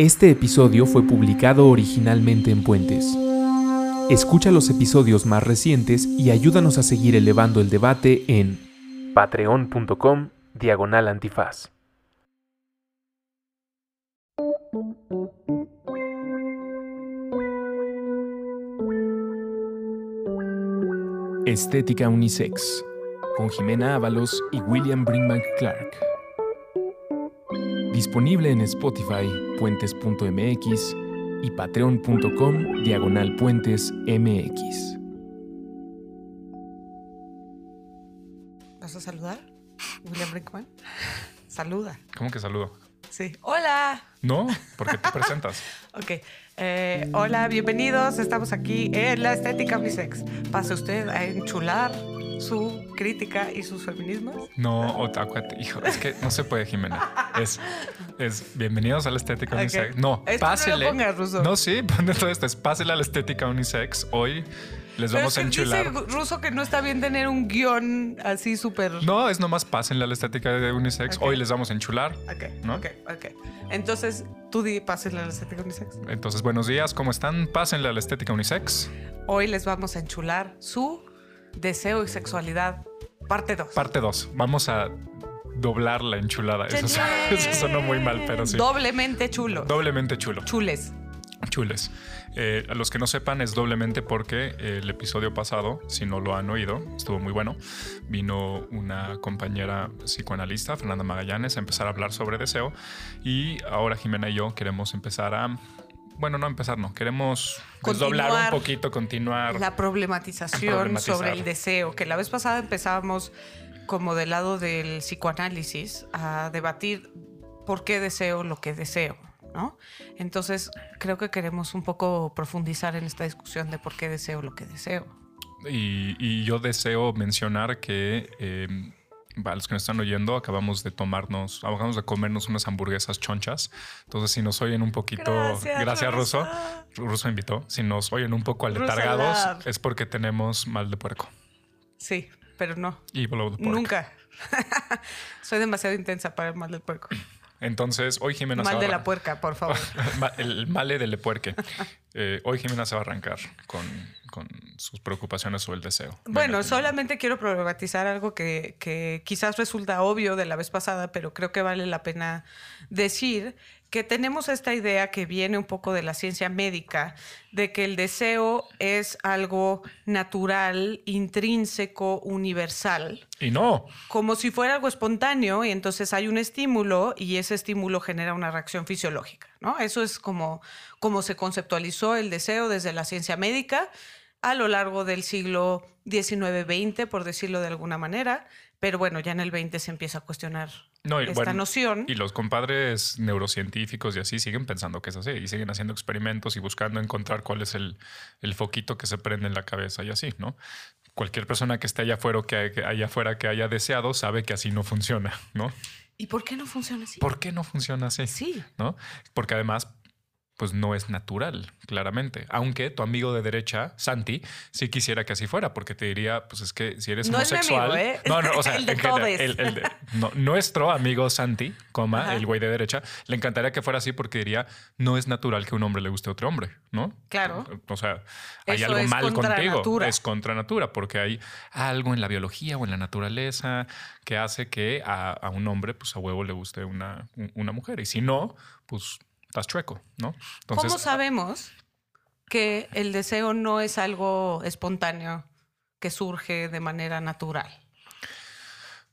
Este episodio fue publicado originalmente en Puentes. Escucha los episodios más recientes y ayúdanos a seguir elevando el debate en patreon.com diagonal antifaz. Estética Unisex con Jimena Ábalos y William Brinkman Clark. Disponible en Spotify, puentes.mx y patreon.com diagonal puentes mx. ¿Vas a saludar? William Brinkman. Saluda. ¿Cómo que saludo? Sí. Hola. No, porque te presentas. Ok. Eh, hola, bienvenidos. Estamos aquí en la estética unisex. Pase usted a enchular su crítica y sus feminismos. No, o acuérdate, hijo, es que no se puede, Jimena. Es, es bienvenidos a la estética unisex. No, Esto no pásele. pongas, Ruso. No, sí, ponle todo esto. Es pásele a la estética unisex. Hoy les Pero vamos a es que enchular. Dice Ruso que no está bien tener un guion así súper. No, es nomás pásenle a la estética de unisex. Hoy les vamos a enchular. Ok, ¿No? ok, ok. Entonces, tú di, pásenle a la estética unisex. Entonces, buenos días, ¿cómo están? Pásenle a la estética unisex. Hoy les vamos a enchular su deseo y sexualidad, parte 2. Parte 2. Vamos a doblar la enchulada. Eso, eso sonó muy mal, pero sí. Doblemente chulo. Doblemente chulo. Chules. Chules. Eh, a los que no sepan es doblemente porque el episodio pasado, si no lo han oído, estuvo muy bueno. Vino una compañera psicoanalista, Fernanda Magallanes, a empezar a hablar sobre deseo. Y ahora Jimena y yo queremos empezar a... Bueno, no empezar, no. Queremos desdoblar un poquito, continuar. La problematización Problematizar. sobre el deseo, que la vez pasada empezábamos como del lado del psicoanálisis a debatir por qué deseo lo que deseo, ¿no? Entonces, creo que queremos un poco profundizar en esta discusión de por qué deseo lo que deseo. Y, y yo deseo mencionar que eh, a los que nos están oyendo, acabamos de tomarnos, acabamos de comernos unas hamburguesas chonchas. Entonces, si nos oyen un poquito, Gracias, Ruso. Ruso. Ruso invitó. Si nos oyen un poco aletargados, es porque tenemos mal de puerco. Sí, pero no. Y de. Nunca. Soy demasiado intensa para el mal del puerco. Entonces, hoy Jimena se Mal va de la puerca, por favor. El male del puerque. Eh, hoy Jimena se va a arrancar con, con sus preocupaciones sobre el deseo. Bueno, solamente quiero problematizar algo que, que quizás resulta obvio de la vez pasada, pero creo que vale la pena decir que tenemos esta idea que viene un poco de la ciencia médica, de que el deseo es algo natural, intrínseco, universal, Y no, como si fuera algo espontáneo y entonces hay un estímulo y ese estímulo genera una reacción fisiológica, ¿no? Eso es como, como se conceptualizó el deseo desde la ciencia médica a lo largo del siglo XIX-XX, por decirlo de alguna manera, pero bueno, ya en el XX se empieza a cuestionar No, y esta bueno, noción. Y los compadres neurocientíficos y así siguen pensando que es así y siguen haciendo experimentos y buscando encontrar cuál es el, el foquito que se prende en la cabeza y así, ¿no? Cualquier persona que esté allá afuera, que, que allá afuera que haya deseado sabe que así no funciona, ¿no? ¿Y por qué no funciona así? ¿Por qué no funciona así? Sí. ¿No? Porque además, pues no es natural, claramente. Aunque tu amigo de derecha, Santi, sí quisiera que así fuera, porque te diría, pues es que si eres No es mi homosexual. amigo, ¿eh? No, no, o sea, El de en general, todes. el- el de- no, nuestro amigo Santi, coma, Ajá. el güey de derecha, le encantaría que fuera así porque diría, no es natural que un hombre le guste a otro hombre, ¿no? Claro. O sea, hay Eso algo es mal contra contigo. natura. Es contra natura, porque hay algo en la biología o en la naturaleza que hace que a, a un hombre, pues a huevo le guste una, una mujer. Y si no, pues estás chueco, ¿no? ¿Cómo sabemos que el deseo no es algo espontáneo que surge de manera natural?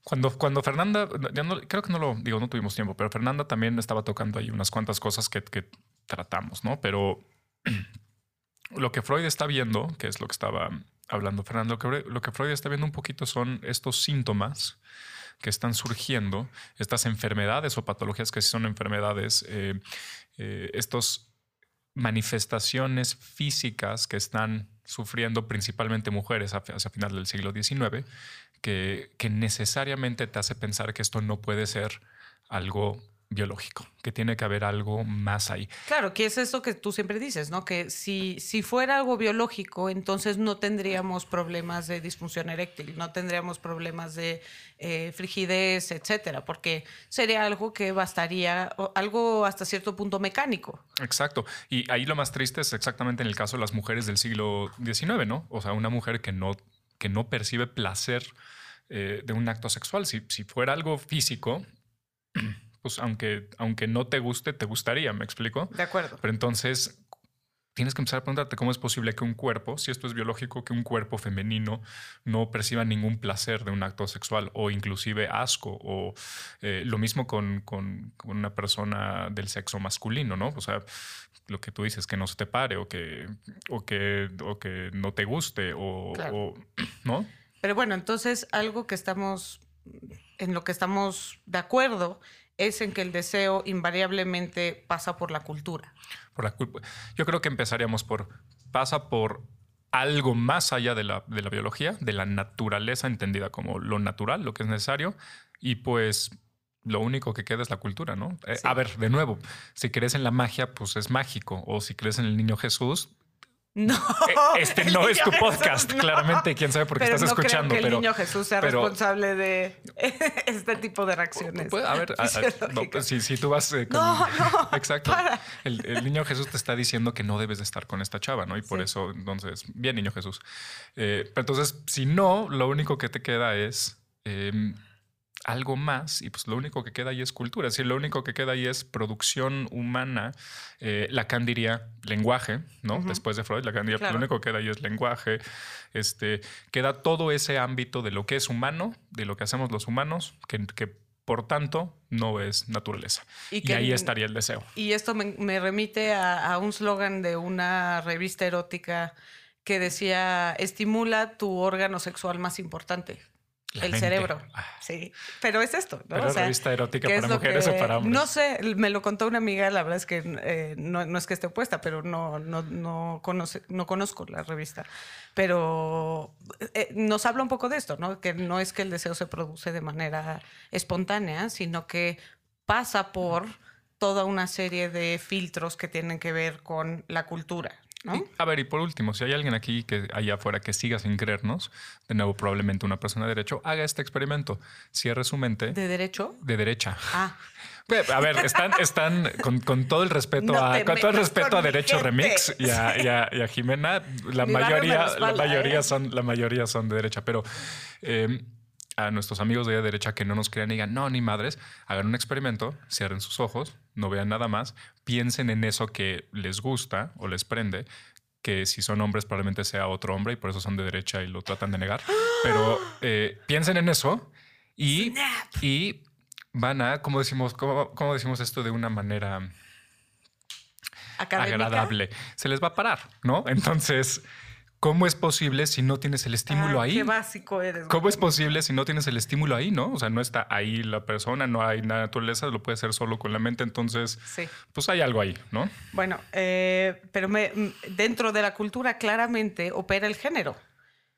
Cuando, cuando Fernanda, ya no- creo que no lo digo, no tuvimos tiempo, pero Fernanda también estaba tocando ahí unas cuantas cosas que, que tratamos, ¿no? Pero lo que Freud está viendo, que es lo que estaba hablando Fernanda, lo que, lo que Freud está viendo un poquito son estos síntomas que están surgiendo, estas enfermedades o patologías que sí son enfermedades, eh, eh, estos manifestaciones físicas que están sufriendo principalmente mujeres hacia final del siglo XIX, que, que necesariamente te hace pensar que esto no puede ser algo biológico, que tiene que haber algo más ahí. Claro, que es eso que tú siempre dices, ¿no? Que si, si fuera algo biológico, entonces no tendríamos problemas de disfunción eréctil, no tendríamos problemas de eh, frigidez, etcétera, porque sería algo que bastaría, algo hasta cierto punto mecánico. Exacto. Y ahí lo más triste es exactamente en el caso de las mujeres del siglo XIX, ¿no? O sea, una mujer que no, que no percibe placer eh, de un acto sexual. Si, si fuera algo físico, pues aunque, aunque no te guste, te gustaría, ¿me explico? De acuerdo. Pero entonces tienes que empezar a preguntarte cómo es posible que un cuerpo, si esto es biológico, que un cuerpo femenino no perciba ningún placer de un acto sexual o inclusive asco o eh, lo mismo con, con, una persona del sexo masculino, ¿no? O sea, lo que tú dices, que no se te pare o que, o que, o que no te guste o, o ¿no? Pero bueno, entonces algo que estamos, en lo que estamos de acuerdo es en que el deseo invariablemente pasa por la cultura. Por la Yo creo que empezaríamos por, pasa por algo más allá de la, de la biología, de la naturaleza entendida como lo natural, lo que es necesario, y pues lo único que queda es la cultura, ¿no? Eh, a ver, de nuevo, si crees en la magia, pues es mágico, o si crees en el niño Jesús, no. Eh, este no es tu podcast, claramente. Quién sabe por qué estás escuchando. Creo que el niño Jesús sea responsable de este tipo de reacciones. a ver, pues, si, tú vas eh, con. No, no. Exacto. El, niño Jesús te está diciendo que no debes de estar con esta chava, ¿no? Y por eso, entonces, bien, niño Jesús. Eh, pero entonces, si no, lo único que te queda es. Em, algo más y pues lo único que queda ahí es cultura, es decir, lo único que queda ahí es producción humana. Eh, Lacan diría lenguaje, ¿no? Después de Freud, Lacan diría, lo único que queda ahí es lenguaje. Este, queda todo ese ámbito de lo que es humano, de lo que hacemos los humanos, que, por tanto no es naturaleza. Y, ahí estaría el deseo. Y esto me, remite a, a un slogan de una revista erótica que decía, estimula tu órgano sexual más importante el cerebro. Ah. Sí, pero es esto. ¿no? Pero revista erótica para mujeres o para hombres. No sé, me lo contó una amiga, la verdad es que eh, no, es que esté opuesta, pero no, no, no, conoce, no conozco la revista. Pero eh, nos habla un poco de esto, ¿no? Que no es que el deseo se produce de manera espontánea, sino que pasa por toda una serie de filtros que tienen que ver con la cultura, a ver, y por último, si hay alguien aquí que allá afuera que siga sin creernos, de nuevo, probablemente una persona de derecho, haga este experimento. Cierre su mente. ¿De derecho? De derecha. Ah. A ver, están, están con, todo el respeto a con todo el respeto a Derecho Remix y a, Jimena, la mayoría, la mayoría ¿eh? son, la mayoría son de derecha, pero eh, a nuestros amigos de derecha que no nos crean y digan, no, ni madres, hagan un experimento, cierren sus ojos, no vean nada más, piensen en eso que les gusta o les prende, que si son hombres probablemente sea otro hombre y por eso son de derecha y lo tratan de negar, pero eh, piensen en eso y, y van a, como decimos, ¿cómo, decimos esto de una manera agradable? Se les va a parar, ¿no? Entonces... ¿Cómo es posible si no tienes el estímulo ahí? Qué básico eres. ¿Cómo es posible si no tienes el estímulo ahí, no? O sea, no está ahí la persona, no hay la naturaleza, lo puede hacer solo con la mente. Entonces, pues hay algo ahí, ¿no? Bueno, eh, pero me, dentro de la cultura claramente opera el género.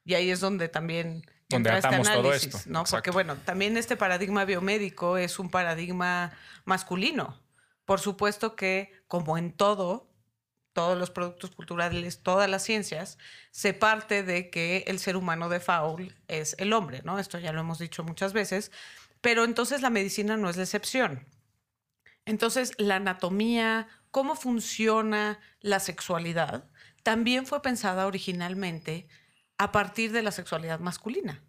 Y ahí es donde también donde entra este análisis, todo esto. ¿no? Porque bueno, también este paradigma biomédico es un paradigma masculino. Por supuesto que, como en todo, todos los productos culturales, todas las ciencias, se parte de que el ser humano de Faul es el hombre, ¿no? Esto ya lo hemos dicho muchas veces, pero entonces la medicina no es la excepción. Entonces, la anatomía, cómo funciona la sexualidad, también fue pensada originalmente a partir de la sexualidad masculina.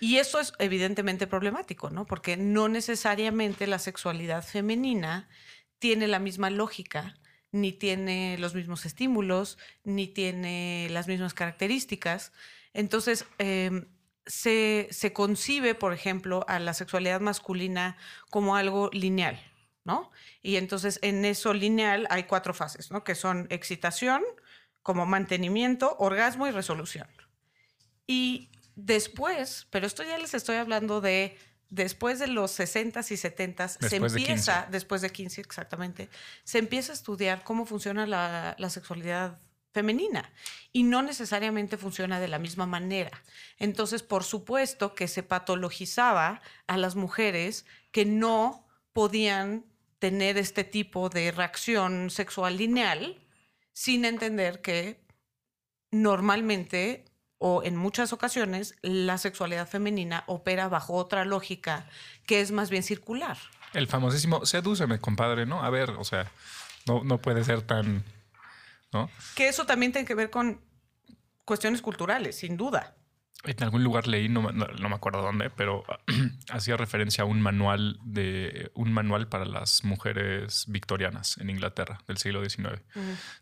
Y eso es evidentemente problemático, ¿no? Porque no necesariamente la sexualidad femenina tiene la misma lógica ni tiene los mismos estímulos, ni tiene las mismas características. Entonces, em, se, concibe, por ejemplo, a la sexualidad masculina como algo lineal, ¿no? Y entonces en eso lineal hay cuatro fases, ¿no? Que son excitación, como mantenimiento, orgasmo y resolución. Y después, pero esto ya les estoy hablando de después de los 60s y 70s, se empieza, después de 15 exactamente, se empieza a estudiar cómo funciona la, sexualidad femenina y no necesariamente funciona de la misma manera. Entonces, por supuesto que se patologizaba a las mujeres que no podían tener este tipo de reacción sexual lineal sin entender que normalmente o en muchas ocasiones la sexualidad femenina opera bajo otra lógica que es más bien circular. El famosísimo sedúceme, compadre, ¿no? A ver, o sea, no, no puede ser tan. ¿No? Que eso también tiene que ver con cuestiones culturales, sin duda. En algún lugar leí, no, no, me acuerdo dónde, pero hacía referencia a un manual de un manual para las mujeres victorianas en Inglaterra del siglo XIX.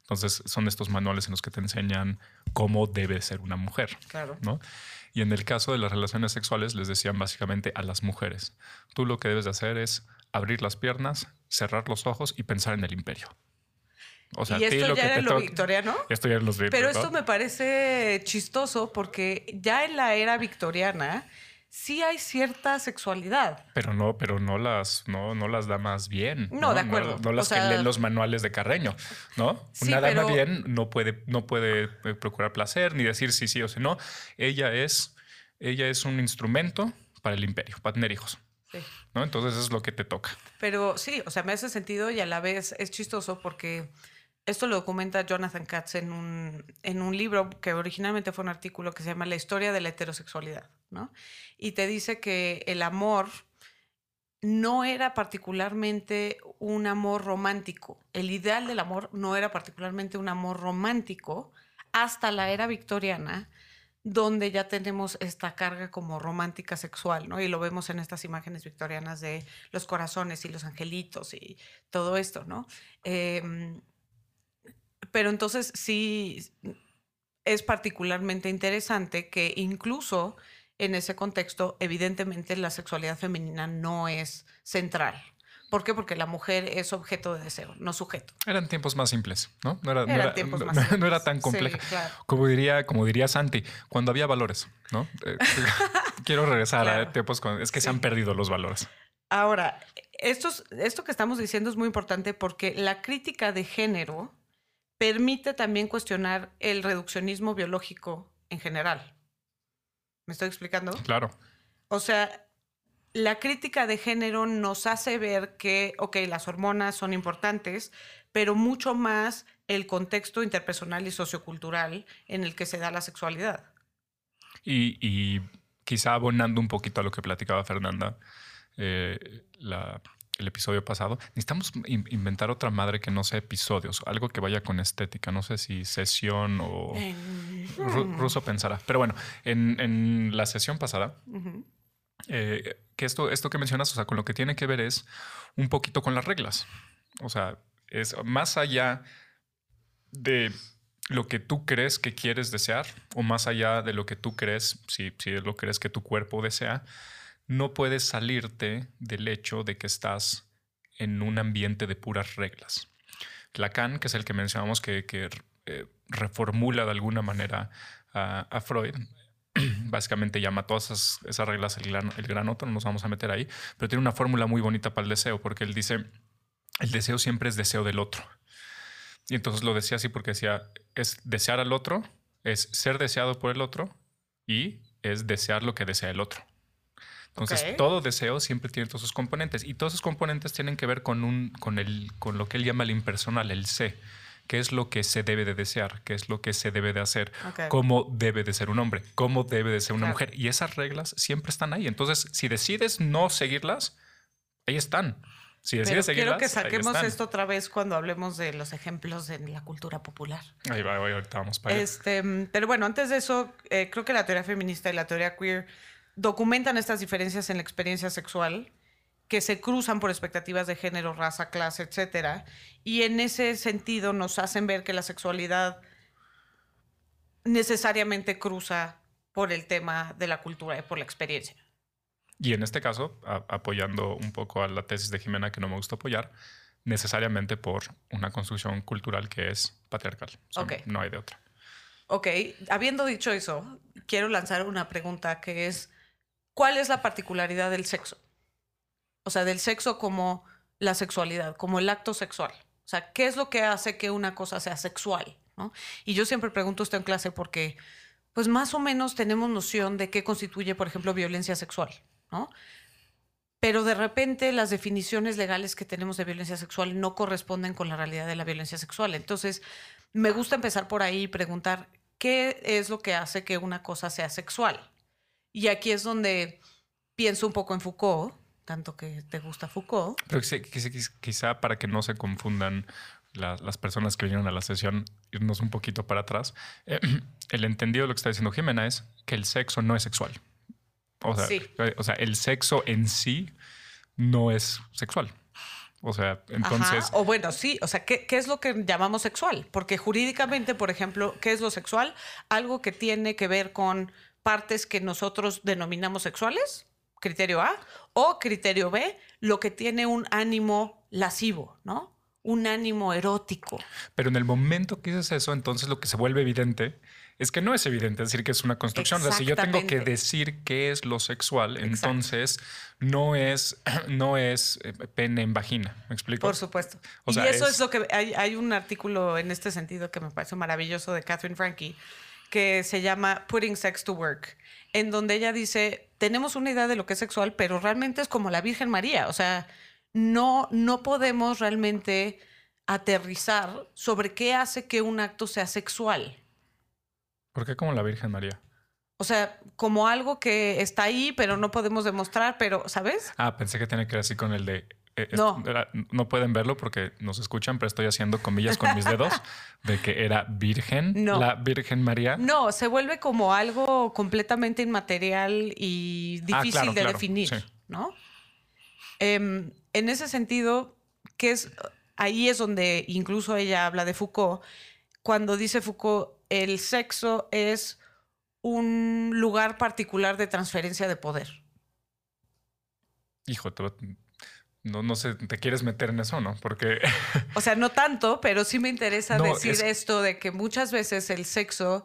Entonces son estos manuales en los que te enseñan cómo debe ser una mujer. Claro. ¿no? Y en el caso de las relaciones sexuales les decían básicamente a las mujeres, tú lo que debes de hacer es abrir las piernas, cerrar los ojos y pensar en el imperio. O sea, y esto ya era lo victoriano. Esto ya los Pero esto me parece chistoso porque ya en la era victoriana sí hay cierta sexualidad. Pero no, pero no las, no, no las damas bien. No, de acuerdo. No, las que leen los manuales de Carreño, ¿no? Una dama bien no puede, no puede eh, procurar placer ni decir sí, sí o sí no. Ella es, ella es un instrumento para el imperio, para tener hijos. Sí. ¿no? Entonces es lo que te toca. Pero sí, o sea, me hace sentido y a la vez es chistoso porque esto lo documenta Jonathan Katz en un, en un libro que originalmente fue un artículo que se llama La historia de la heterosexualidad, ¿no? Y te dice que el amor no era particularmente un amor romántico. El ideal del amor no era particularmente un amor romántico hasta la era victoriana, donde ya tenemos esta carga como romántica sexual, ¿no? Y lo vemos en estas imágenes victorianas de los corazones y los angelitos y todo esto, ¿no? Eh, pero entonces sí es particularmente interesante que incluso en ese contexto, evidentemente la sexualidad femenina no es central. ¿Por qué? Porque la mujer es objeto de deseo, no sujeto. Eran tiempos más simples, ¿no? No era, no era, tan complejo. como, diría, como diría Santi, cuando había valores, ¿no? Eh, quiero regresar a tiempos cuando... Es que se han perdido los valores. Ahora, esto, esto que estamos diciendo es muy importante porque la crítica de género permite también cuestionar el reduccionismo biológico en general. ¿Me estoy explicando? Claro. O sea, la crítica de género nos hace ver que, ok, las hormonas son importantes, pero mucho más el contexto interpersonal y sociocultural en el que se da la sexualidad. Y, quizá abonando un poquito a lo que platicaba Fernanda, eh, la, el episodio pasado, necesitamos inventar otra madre que no sea episodios, algo que vaya con estética. No sé si sesión o ruso pensará. Pero bueno, en, la sesión pasada, eh, que esto, esto que mencionas, o sea, con lo que tiene que ver es un poquito con las reglas. O sea, es más allá de lo que tú crees que quieres desear o más allá de lo que tú crees, si, si lo crees que tu cuerpo desea, no puedes salirte del hecho de que estás en un ambiente de puras reglas. Lacan, que es el que mencionamos que, eh, reformula de alguna manera a, Freud, básicamente llama todas esas, reglas el gran, el gran otro, no nos vamos a meter ahí, pero tiene una fórmula muy bonita para el deseo, porque él dice, el deseo siempre es deseo del otro. Y entonces lo decía así porque decía, es desear al otro, es ser deseado por el otro y es desear lo que desea el otro. Entonces, todo deseo siempre tiene todos sus componentes y todos esos componentes tienen que ver con, un, con, el, con lo que él llama el impersonal, el sé. ¿Qué es lo que se debe de desear? ¿Qué es lo que se debe de hacer? ¿Cómo debe de ser un hombre? ¿Cómo debe de ser una mujer? Y esas reglas siempre están ahí. Entonces, si decides no seguirlas, ahí están. Si decides seguirlas, quiero que saquemos esto otra vez cuando hablemos de los ejemplos en la cultura popular. Ahí va, ahorita vamos para allá. Este, pero bueno, antes de eso, eh, creo que la teoría feminista y la teoría queer documentan estas diferencias en la experiencia sexual que se cruzan por expectativas de género, raza, clase, etcétera, y en ese sentido nos hacen ver que la sexualidad necesariamente cruza por el tema de la cultura y por la experiencia. Y en este caso, apoyando un poco a la tesis de Jimena que no me gusta apoyar, necesariamente por una construcción cultural que es patriarcal. No hay de otra. Ok, habiendo dicho eso, quiero lanzar una pregunta que es, ¿cuál es la particularidad del sexo? O sea, del sexo como la sexualidad, como el acto sexual. O sea, ¿qué es lo que hace que una cosa sea sexual? Y yo siempre pregunto esto en clase porque, pues más o menos tenemos noción de qué constituye, por ejemplo, violencia sexual, ¿no? pero de repente las definiciones legales que tenemos de violencia sexual no corresponden con la realidad de la violencia sexual. Entonces, me gusta empezar por ahí y preguntar, ¿qué es lo que hace que una cosa sea sexual? Y aquí es donde pienso un poco en Foucault, tanto que te gusta Foucault. Pero quizá para que no se confundan las personas que vinieron a la sesión, irnos un poquito para atrás, eh, el entendido de lo que está diciendo Jimena es que el sexo no es sexual. O sea, eh, o sea, el sexo en sí no es sexual. O sea, entonces. O bueno, sí. O sea, ¿qué, ¿qué, es lo que llamamos sexual? Porque jurídicamente, por ejemplo, ¿qué es lo sexual? Algo que tiene que ver con partes que nosotros denominamos sexuales, criterio A, o criterio B, lo que tiene un ánimo lascivo, ¿no? Un ánimo erótico. Pero en el momento que dices eso, entonces lo que se vuelve evidente es que no es evidente decir que es una construcción. O sea, si yo tengo que decir qué es lo sexual, entonces no es, no es eh, pene en vagina. ¿Me explico? Por supuesto. y eso es... lo que hay, hay, un artículo en este sentido que me parece maravilloso de Catherine Frankie que se llama Putting Sex to Work, en donde ella dice, tenemos una idea de lo que es sexual, pero realmente es como la Virgen María. O sea, no, no podemos realmente aterrizar sobre qué hace que un acto sea sexual. ¿Por qué como la Virgen María? O sea, como algo que está ahí, pero no podemos demostrar, pero, ¿sabes? Ah, pensé que tenía que ver así con el de... Eh, no. no pueden verlo porque nos escuchan, pero estoy haciendo comillas con mis dedos de que era virgen, no. la Virgen María. No, se vuelve como algo completamente inmaterial y ah, difícil de definir, ¿no? Em, en ese sentido, que es ahí es donde incluso ella habla de Foucault, cuando dice Foucault el sexo es un lugar particular de transferencia de poder. Hijo, no, no sé, te quieres meter en eso, ¿no? Porque... O sea, no tanto, pero sí me interesa decir esto de que muchas veces el sexo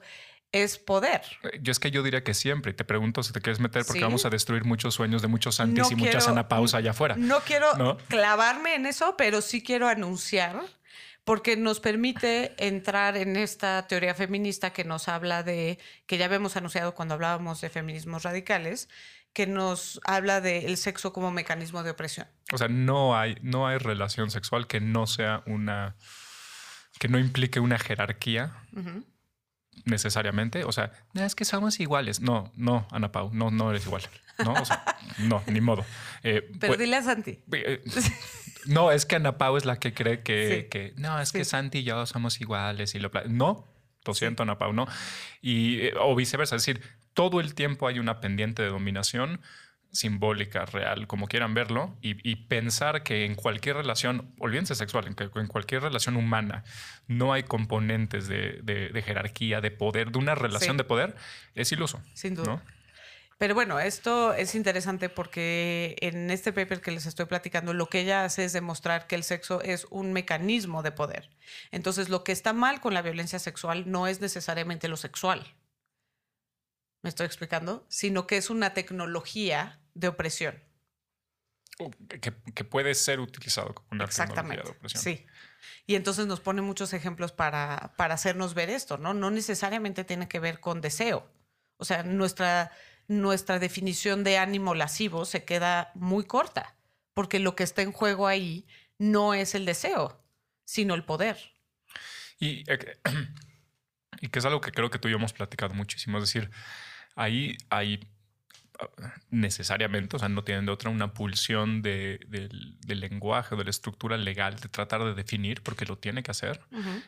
es poder. Eh, yo es que yo diría que siempre. Y te pregunto si te quieres meter porque vamos a destruir muchos sueños de muchos antes y mucha sana pausa allá afuera. No quiero clavarme en eso, pero sí quiero anunciar porque nos permite entrar en esta teoría feminista que nos habla de, que ya habíamos anunciado cuando hablábamos de feminismos radicales, que nos habla del sexo como mecanismo de opresión. O sea, no hay, no hay relación sexual que no sea una, que no implique una jerarquía. necesariamente. O sea, es que somos iguales. No, no, Ana Pau, no, no eres igual. No, o sea, no, ni modo. Eh, Pero pues, dile a Santi. Eh, no, es que Ana Pau es la que cree que, no, es que Santi y yo somos iguales y lo No, lo siento, Ana Pau, no. Y, eh, o viceversa, es decir, todo el tiempo hay una pendiente de dominación simbólica, real, como quieran verlo, y, pensar que en cualquier relación, olvídense sexual, en, en cualquier relación humana no hay componentes de, jerarquía, de poder, de una relación de poder, es iluso. Sin duda. Pero bueno, esto es interesante porque en este paper que les estoy platicando, lo que ella hace es demostrar que el sexo es un mecanismo de poder. Entonces, lo que está mal con la violencia sexual no es necesariamente lo sexual. ¿Me estoy explicando? Sino que es una tecnología de opresión. Que, puede ser utilizado como una tecnología de opresión. Sí. Y entonces nos pone muchos ejemplos para, para hacernos ver esto, ¿no? No necesariamente tiene que ver con deseo. O sea, nuestra nuestra definición de ánimo lascivo se queda muy corta, porque lo que está en juego ahí no es el deseo, sino el poder. Y, eh, y que es algo que creo que tú y yo hemos platicado muchísimo, es decir, ahí hay necesariamente, o sea, no tienen de otra una pulsión de, del lenguaje o de la estructura legal de tratar de definir, porque lo tiene que hacer.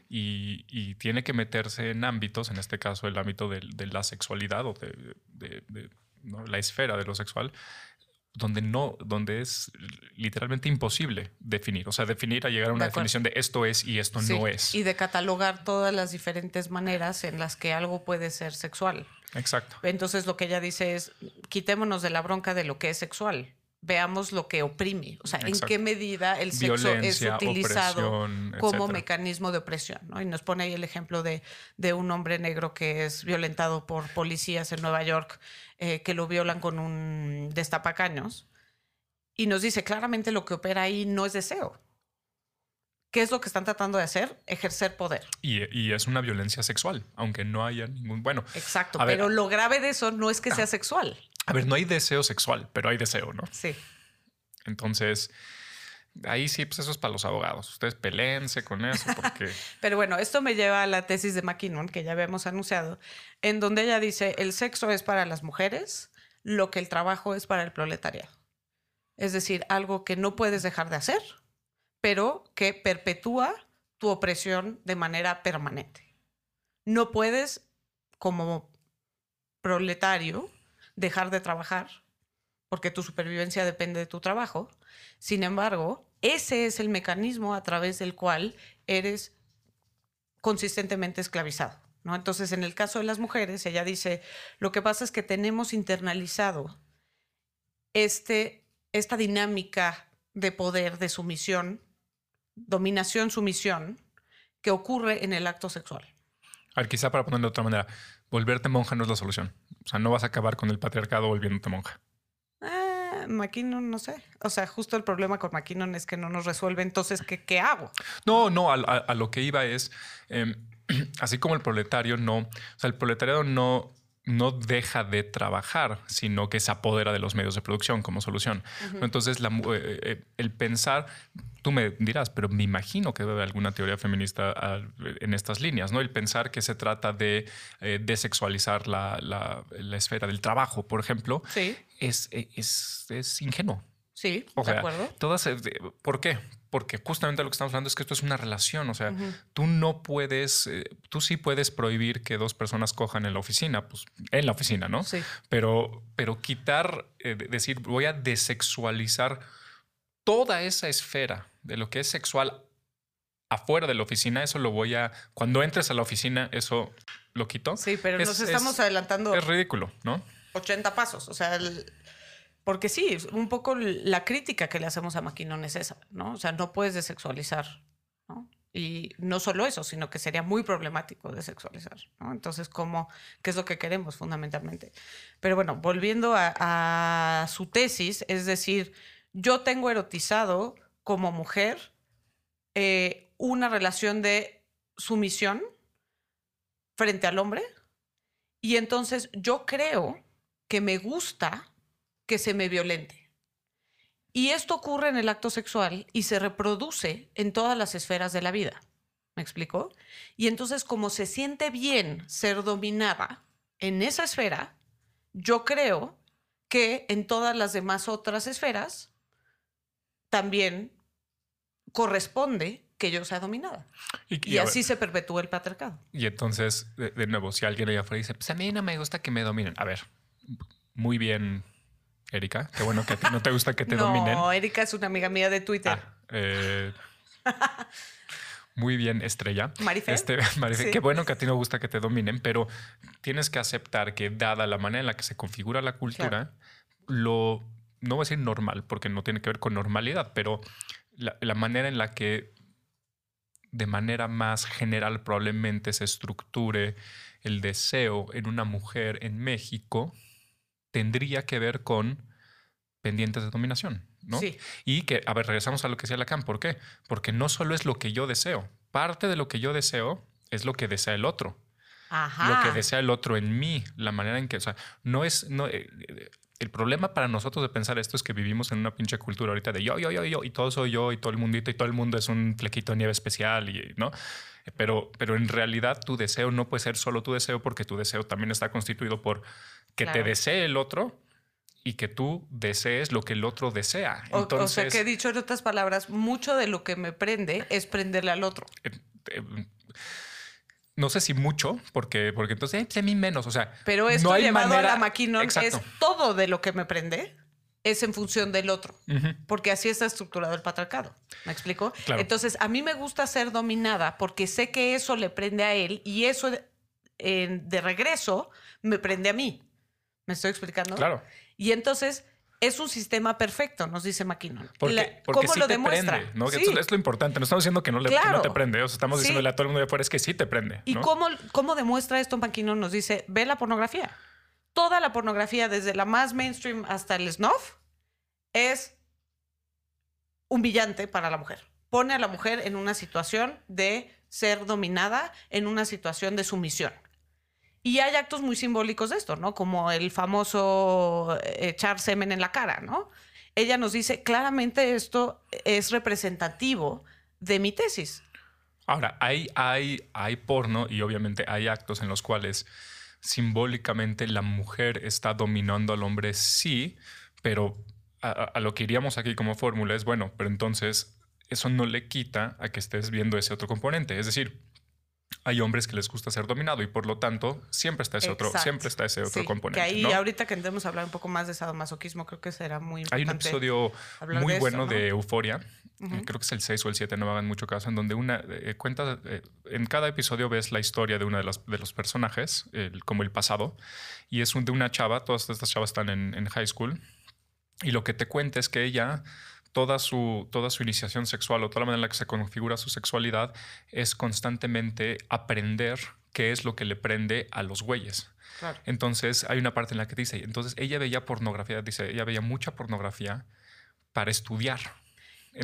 Y, tiene que meterse en ámbitos, en este caso el ámbito de, la sexualidad o de, la esfera de lo sexual, donde no, donde es literalmente imposible definir. O sea, definir a llegar a una definición de esto es y esto no es. Y de catalogar todas las diferentes maneras en las que algo puede ser sexual. Exacto. Entonces lo que ella dice es, quitémonos de la bronca de lo que es sexual. Veamos lo que oprime, o sea, en qué medida el sexo es utilizado como mecanismo de opresión. ¿no? Y nos pone ahí el ejemplo de, de, un hombre negro que es violentado por policías en Nueva York, eh, que lo violan con un destapacaños. Y nos dice claramente lo que opera ahí no es deseo, ¿Qué es lo que están tratando de hacer? Ejercer poder. Y, es una violencia sexual, aunque no haya ningún. Bueno. Exacto, pero lo grave de eso no es que sea sexual. A ver, no hay deseo sexual, pero hay deseo, ¿no? Sí. Entonces, ahí sí, pues eso es para los abogados. Ustedes peleense con eso porque... Pero bueno, esto me lleva a la tesis de McKinnon, que ya habíamos anunciado, en donde ella dice, el sexo es para las mujeres lo que el trabajo es para el proletariado. Es decir, algo que no puedes dejar de hacer, pero que perpetúa tu opresión de manera permanente. No puedes, como proletario, dejar de trabajar porque tu supervivencia depende de tu trabajo. Sin embargo, ese es el mecanismo a través del cual eres consistentemente esclavizado. ¿no? Entonces, en el caso de las mujeres, ella dice, lo que pasa es que tenemos internalizado este, esta dinámica de poder, de sumisión, dominación, sumisión, que ocurre en el acto sexual. A ver, quizá para ponerlo de otra manera, volverte monja no es la solución. O sea, no vas a acabar con el patriarcado volviéndote monja. Ah, McKinnon, no sé. O sea, justo el problema con McKinnon es que no nos resuelve. Entonces, ¿qué, qué hago? No, no, a, a- a lo que iba es, em, así como el proletario no, o sea, el proletariado no, no deja de trabajar, sino que se apodera de los medios de producción como solución. Entonces, la eh, eh, el pensar, tú me dirás, pero me imagino que debe haber alguna teoría feminista en estas líneas, ¿no? El pensar que se trata de eh, desexualizar la, la- la esfera del trabajo, por ejemplo, Sí, es, es, es ingenuo. sí, O de acuerdo. todas, eh, ¿por qué? Porque justamente lo que estamos hablando es que esto es una relación. O sea, tú no puedes, eh, tú sí puedes prohibir que dos personas cojan en la oficina, pues en la oficina, ¿no? Sí. Pero, pero quitar, eh, de- decir, voy a desexualizar toda esa esfera de lo que es sexual afuera de la oficina, eso lo voy a, cuando entres a la oficina, eso lo quito. Sí, pero Es- nos es- estamos adelantando Es ridículo, ¿no? 80 pasos. O sea, el- porque sí, un poco la crítica que le hacemos a McKinnon es esa, ¿no? O sea, no puedes desexualizar. Y no solo eso, sino que sería muy problemático desexualizar. Entonces, ¿cómo, ¿qué es lo que queremos fundamentalmente? Pero bueno, volviendo a, a su tesis, es decir, yo tengo erotizado como mujer eh, una relación de sumisión frente al hombre y entonces yo creo que me gusta que se me violente. Y esto ocurre en el acto sexual y se reproduce en todas las esferas de la vida. ¿Me explico? Y entonces como se siente bien ser dominada en esa esfera, yo creo que en todas las demás otras esferas también corresponde que yo sea dominada. Y, ver, así se perpetúa el patriarcado. Y entonces, de, de nuevo, si alguien allá afuera dice, pues a mí no me gusta que me dominen. A ver, muy bien, Erika. Qué bueno que a ti no te gusta que te no, dominen. Erika es una amiga mía de Twitter. Ah, eh, muy bien, Estrella. Marifer. Este, Sí. Qué bueno que a ti no gusta que te dominen, pero tienes que aceptar que dada la manera en la que se configura la cultura, lo, no voy a decir normal, porque no tiene que ver con normalidad, pero la, la manera en la que de manera más general probablemente se estructure el deseo en una mujer en México tendría que ver con pendientes de dominación, ¿no? Sí. Y que, a ver, regresamos a lo que decía Lacan. ¿Por qué? Porque no solo es lo que yo deseo. Parte de lo que yo deseo es lo que desea el otro. Ajá. Lo que desea el otro en mí. La manera en que, o sea, no es... No, eh, eh, el problema para nosotros de pensar esto es que vivimos en una pinche cultura ahorita de yo, yo, yo, yo, y todo soy yo, y todo el mundito, y todo el mundo es un flequito de nieve especial, y, ¿no? Pero, pero en realidad tu deseo no puede ser solo tu deseo porque tu deseo también está constituido por que te desee el otro y que tú desees lo que el otro desea. O- Entonces, o, sea, que he dicho en otras palabras, mucho de lo que me prende es prenderle al otro. eh, eh, no sé si mucho, porque, porque entonces eh, a mí menos. O sea, Pero esto no hay llevado manera- a la McKinnon Exacto. es todo de lo que me prende es en función del otro. Porque así está estructurado el patriarcado. ¿Me explico? Claro. Entonces, a mí me gusta ser dominada porque sé que eso le prende a él y eso eh, de regreso me prende a mí. ¿Me estoy explicando? Claro. Y entonces es un sistema perfecto, nos dice McKinnon. Porque, La- porque ¿Cómo sí lo te demuestra? prende, es lo importante. No estamos diciendo que no, le, que no Claro. te prende. O sea, estamos Sí. diciéndole a todo el mundo de afuera es que sí te prende. ¿Y cómo, cómo demuestra esto McKinnon? Nos dice, ve la pornografía. Toda la pornografía, desde la más mainstream hasta el snuff, es humillante para la mujer. Pone a la mujer en una situación de ser dominada, en una situación de sumisión. Y hay actos muy simbólicos de esto, ¿no? Como el famoso eh, echar semen en la cara, ¿no? ella nos dice, claramente esto es representativo de mi tesis. Ahora, hay, hay, hay porno y obviamente hay actos en los cuales simbólicamente la mujer está dominando al hombre, sí, pero a, lo que iríamos aquí como fórmula es, bueno, pero entonces eso no le quita a que estés viendo ese otro componente. Es decir, hay hombres que les gusta ser dominado y por lo tanto siempre está ese otro, siempre está ese otro componente. Que ahí ahorita que entremos a hablar un poco más de sadomasoquismo, creo que será muy importante. Hay un episodio muy bueno de Euforia, creo que es el 6 o el 7, no me hagan mucho caso, en donde una eh, cuenta, eh, en cada episodio ves la historia de una de, las, de los personajes, como el pasado, y es un, de una chava, todas estas chavas están en, en high school, y lo que te cuenta es que ella toda su, toda su iniciación sexual o toda la manera en la que se configura su sexualidad es constantemente aprender qué es lo que le prende a los güeyes. Entonces hay una parte en la que dice, entonces ella veía pornografía, dice, ella veía mucha pornografía para estudiar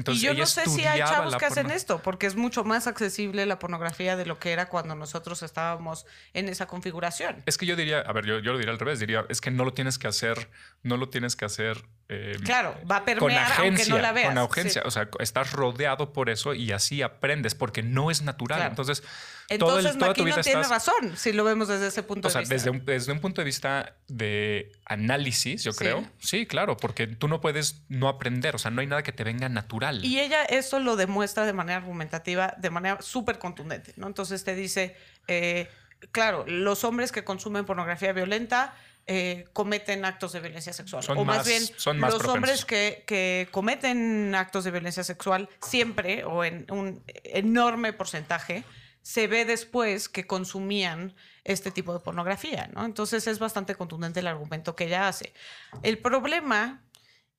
y yo no sé si hay chavos que hacen esto, porque es mucho más accesible la pornografía de lo que era cuando nosotros estábamos en esa configuración. Es que yo diría, a ver, yo, yo lo diría al revés, diría, es que no lo tienes que hacer, no lo tienes que hacer. Eh, claro, va a permear aunque no la veas. Con urgencia, o sea, estás rodeado por eso y así aprendes, porque no es natural. Entonces, entonces, todo el, tiene razón, si lo vemos desde ese punto de vista. Desde un, desde un punto de vista de análisis, yo creo. Sí, claro, porque tú no puedes no aprender, o sea, no hay nada que te venga natural. Y ella eso lo demuestra de manera argumentativa, de manera súper contundente, ¿no? Entonces te dice, eh, claro, los hombres que consumen pornografía violenta eh, cometen actos de violencia sexual. o más, bien, los hombres que, que, cometen actos de violencia sexual siempre o en un enorme porcentaje se ve después que consumían este tipo de pornografía, ¿no? Entonces es bastante contundente el argumento que ella hace. El problema,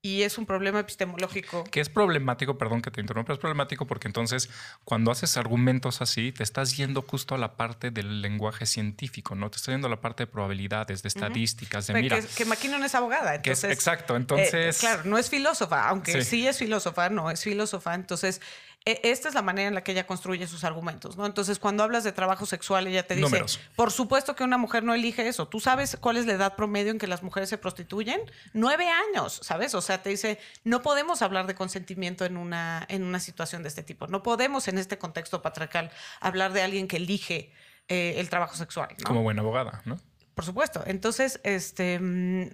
y es un problema epistemológico. Que es problemático, perdón que te interrumpa, es problemático porque entonces cuando haces argumentos así, te estás yendo justo a la parte del lenguaje científico, ¿no? Te estás yendo a la parte de probabilidades, de estadísticas, de mira. Que, que McKinnon es abogada. Entonces, exacto, entonces. Eh, claro, no es filósofa, aunque sí es filósofa, no es filósofa. Entonces esta es la manera en la que ella construye sus argumentos, ¿no? Entonces, cuando hablas de trabajo sexual, ella te dice, por supuesto que una mujer no elige eso. ¿Tú sabes cuál es la edad promedio en que las mujeres se prostituyen? Nueve años, ¿sabes? O sea, te dice, no podemos hablar de consentimiento en una, en una situación de este tipo. No podemos, en este contexto patriarcal, hablar de alguien que elige eh, el trabajo sexual. Como buena abogada, ¿no? Por supuesto. Entonces, este, mm,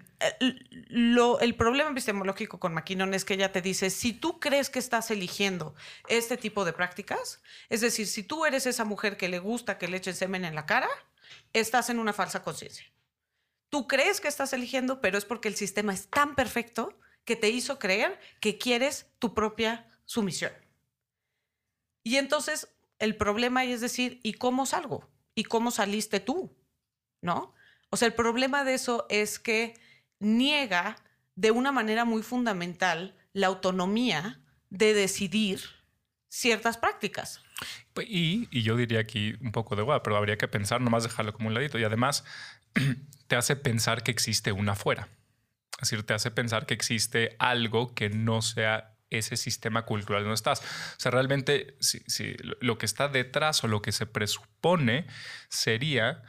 lo, el problema epistemológico con McKinnon es que ella te dice, si tú crees que estás eligiendo este tipo de prácticas, es decir, si tú eres esa mujer que le gusta que le echen semen en la cara, estás en una falsa conciencia. Tú crees que estás eligiendo, pero es porque el sistema es tan perfecto que te hizo creer que quieres tu propia sumisión. Y entonces el problema es decir, ¿y cómo salgo? ¿Y cómo saliste tú? ¿No? O sea, el problema de eso es que niega de una manera muy fundamental la autonomía de decidir ciertas prácticas. Pues, y, yo diría aquí un poco de igual, pero habría que pensar, nomás dejarlo como un ladito. Y además te hace pensar que existe una afuera. Es decir, te hace pensar que existe algo que no sea ese sistema cultural donde estás. O sea, realmente si, lo que está detrás o lo que se presupone sería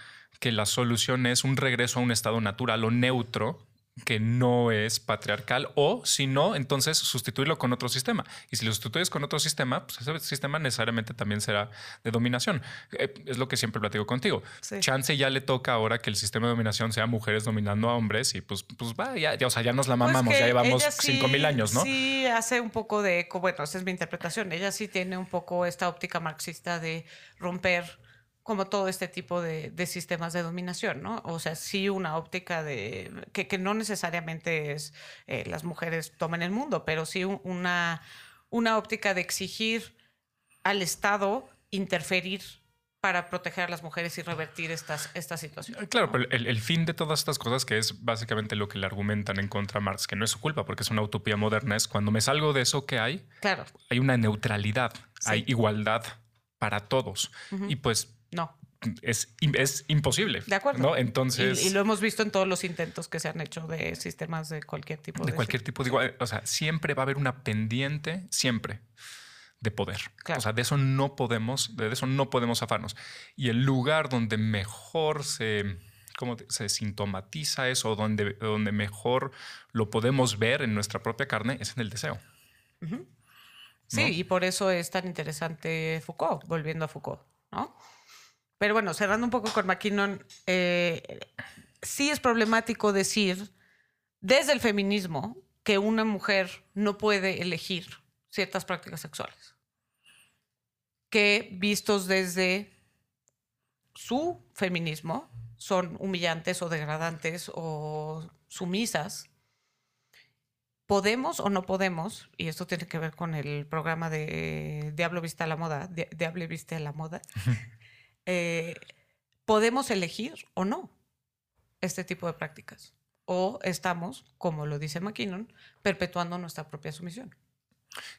que la solución es un regreso a un estado natural o neutro que no es patriarcal o si no, entonces sustituirlo con otro sistema. Y si lo sustituyes con otro sistema, pues ese sistema necesariamente también será de dominación. Eh, es lo que siempre platico contigo. Chance ya le toca ahora que el sistema de dominación sea mujeres dominando a hombres y pues, pues va, ya, o sea, ya nos la pues mamamos, ya llevamos cinco mil años, ¿no? Sí, hace un poco de eco, bueno, esa es mi interpretación. Ella sí tiene un poco esta óptica marxista de romper como todo este tipo de, sistemas de dominación, ¿no? O sea, sí una óptica de que, no necesariamente es eh, las mujeres tomen el mundo, pero sí una, una óptica de exigir al Estado interferir para proteger a las mujeres y revertir estas, esta situación. Claro, pero el, fin de todas estas cosas, que es básicamente lo que le argumentan en contra de Marx, que no es su culpa porque es una utopía moderna, es cuando me salgo de eso que hay, claro. hay una neutralidad, hay igualdad para todos. Y pues no. Es, es imposible. De acuerdo. ¿no? Entonces. Y, lo hemos visto en todos los intentos que se han hecho de sistemas de cualquier tipo. De, de cualquier tipo. Digo, o sea, siempre va a haber una pendiente, siempre, de poder. O sea, de eso no podemos, de eso no podemos zafarnos. Y el lugar donde mejor se, cómo se sintomatiza eso, donde, donde mejor lo podemos ver en nuestra propia carne, es en el deseo. Sí, y por eso es tan interesante Foucault, volviendo a Foucault, ¿no? Pero bueno, cerrando un poco con McKinnon, eh, sí es problemático decir desde el feminismo que una mujer no puede elegir ciertas prácticas sexuales, que vistos desde su feminismo son humillantes o degradantes o sumisas. ¿Podemos o no podemos? Y esto tiene que ver con el programa de Diablo Viste a la Moda, Diablo Viste a la Moda. Eh, ¿Podemos elegir o no este tipo de prácticas? ¿O estamos, como lo dice McKinnon, perpetuando nuestra propia sumisión?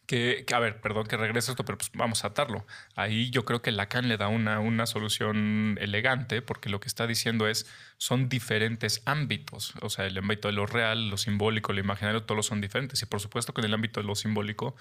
Que, a ver, perdón que regrese esto, pero pues vamos a atarlo. Ahí yo creo que Lacan le da una, una solución elegante porque lo que está diciendo es, son diferentes ámbitos. O sea, el ámbito de lo real, lo simbólico, lo imaginario, todos son diferentes. Y por supuesto que en el ámbito de lo simbólico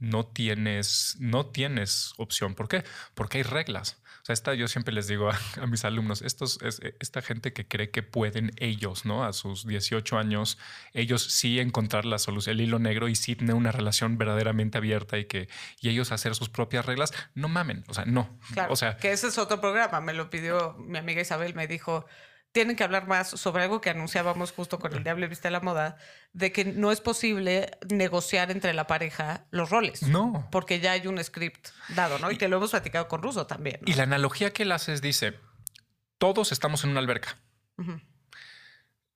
no tienes, no tienes opción. ¿Por qué? Porque hay reglas. O sea, esta, yo siempre les digo a, mis alumnos, estos, es, esta gente que cree que pueden ellos, ¿no? A sus 18 años, ellos sí encontrar la solución, el hilo negro y sí tener una relación verdaderamente abierta y que y ellos hacer sus propias reglas, no mamen, o sea, no. Claro, o sea, que ese es otro programa, me lo pidió mi amiga Isabel, me dijo, tienen que hablar más sobre algo que anunciábamos justo con el Diablo Viste la Moda, de que no es posible negociar entre la pareja los roles. No. Porque ya hay un script dado, ¿no? Y, que lo hemos platicado con Russo también. Y la analogía que él hace es, dice, todos estamos en una alberca.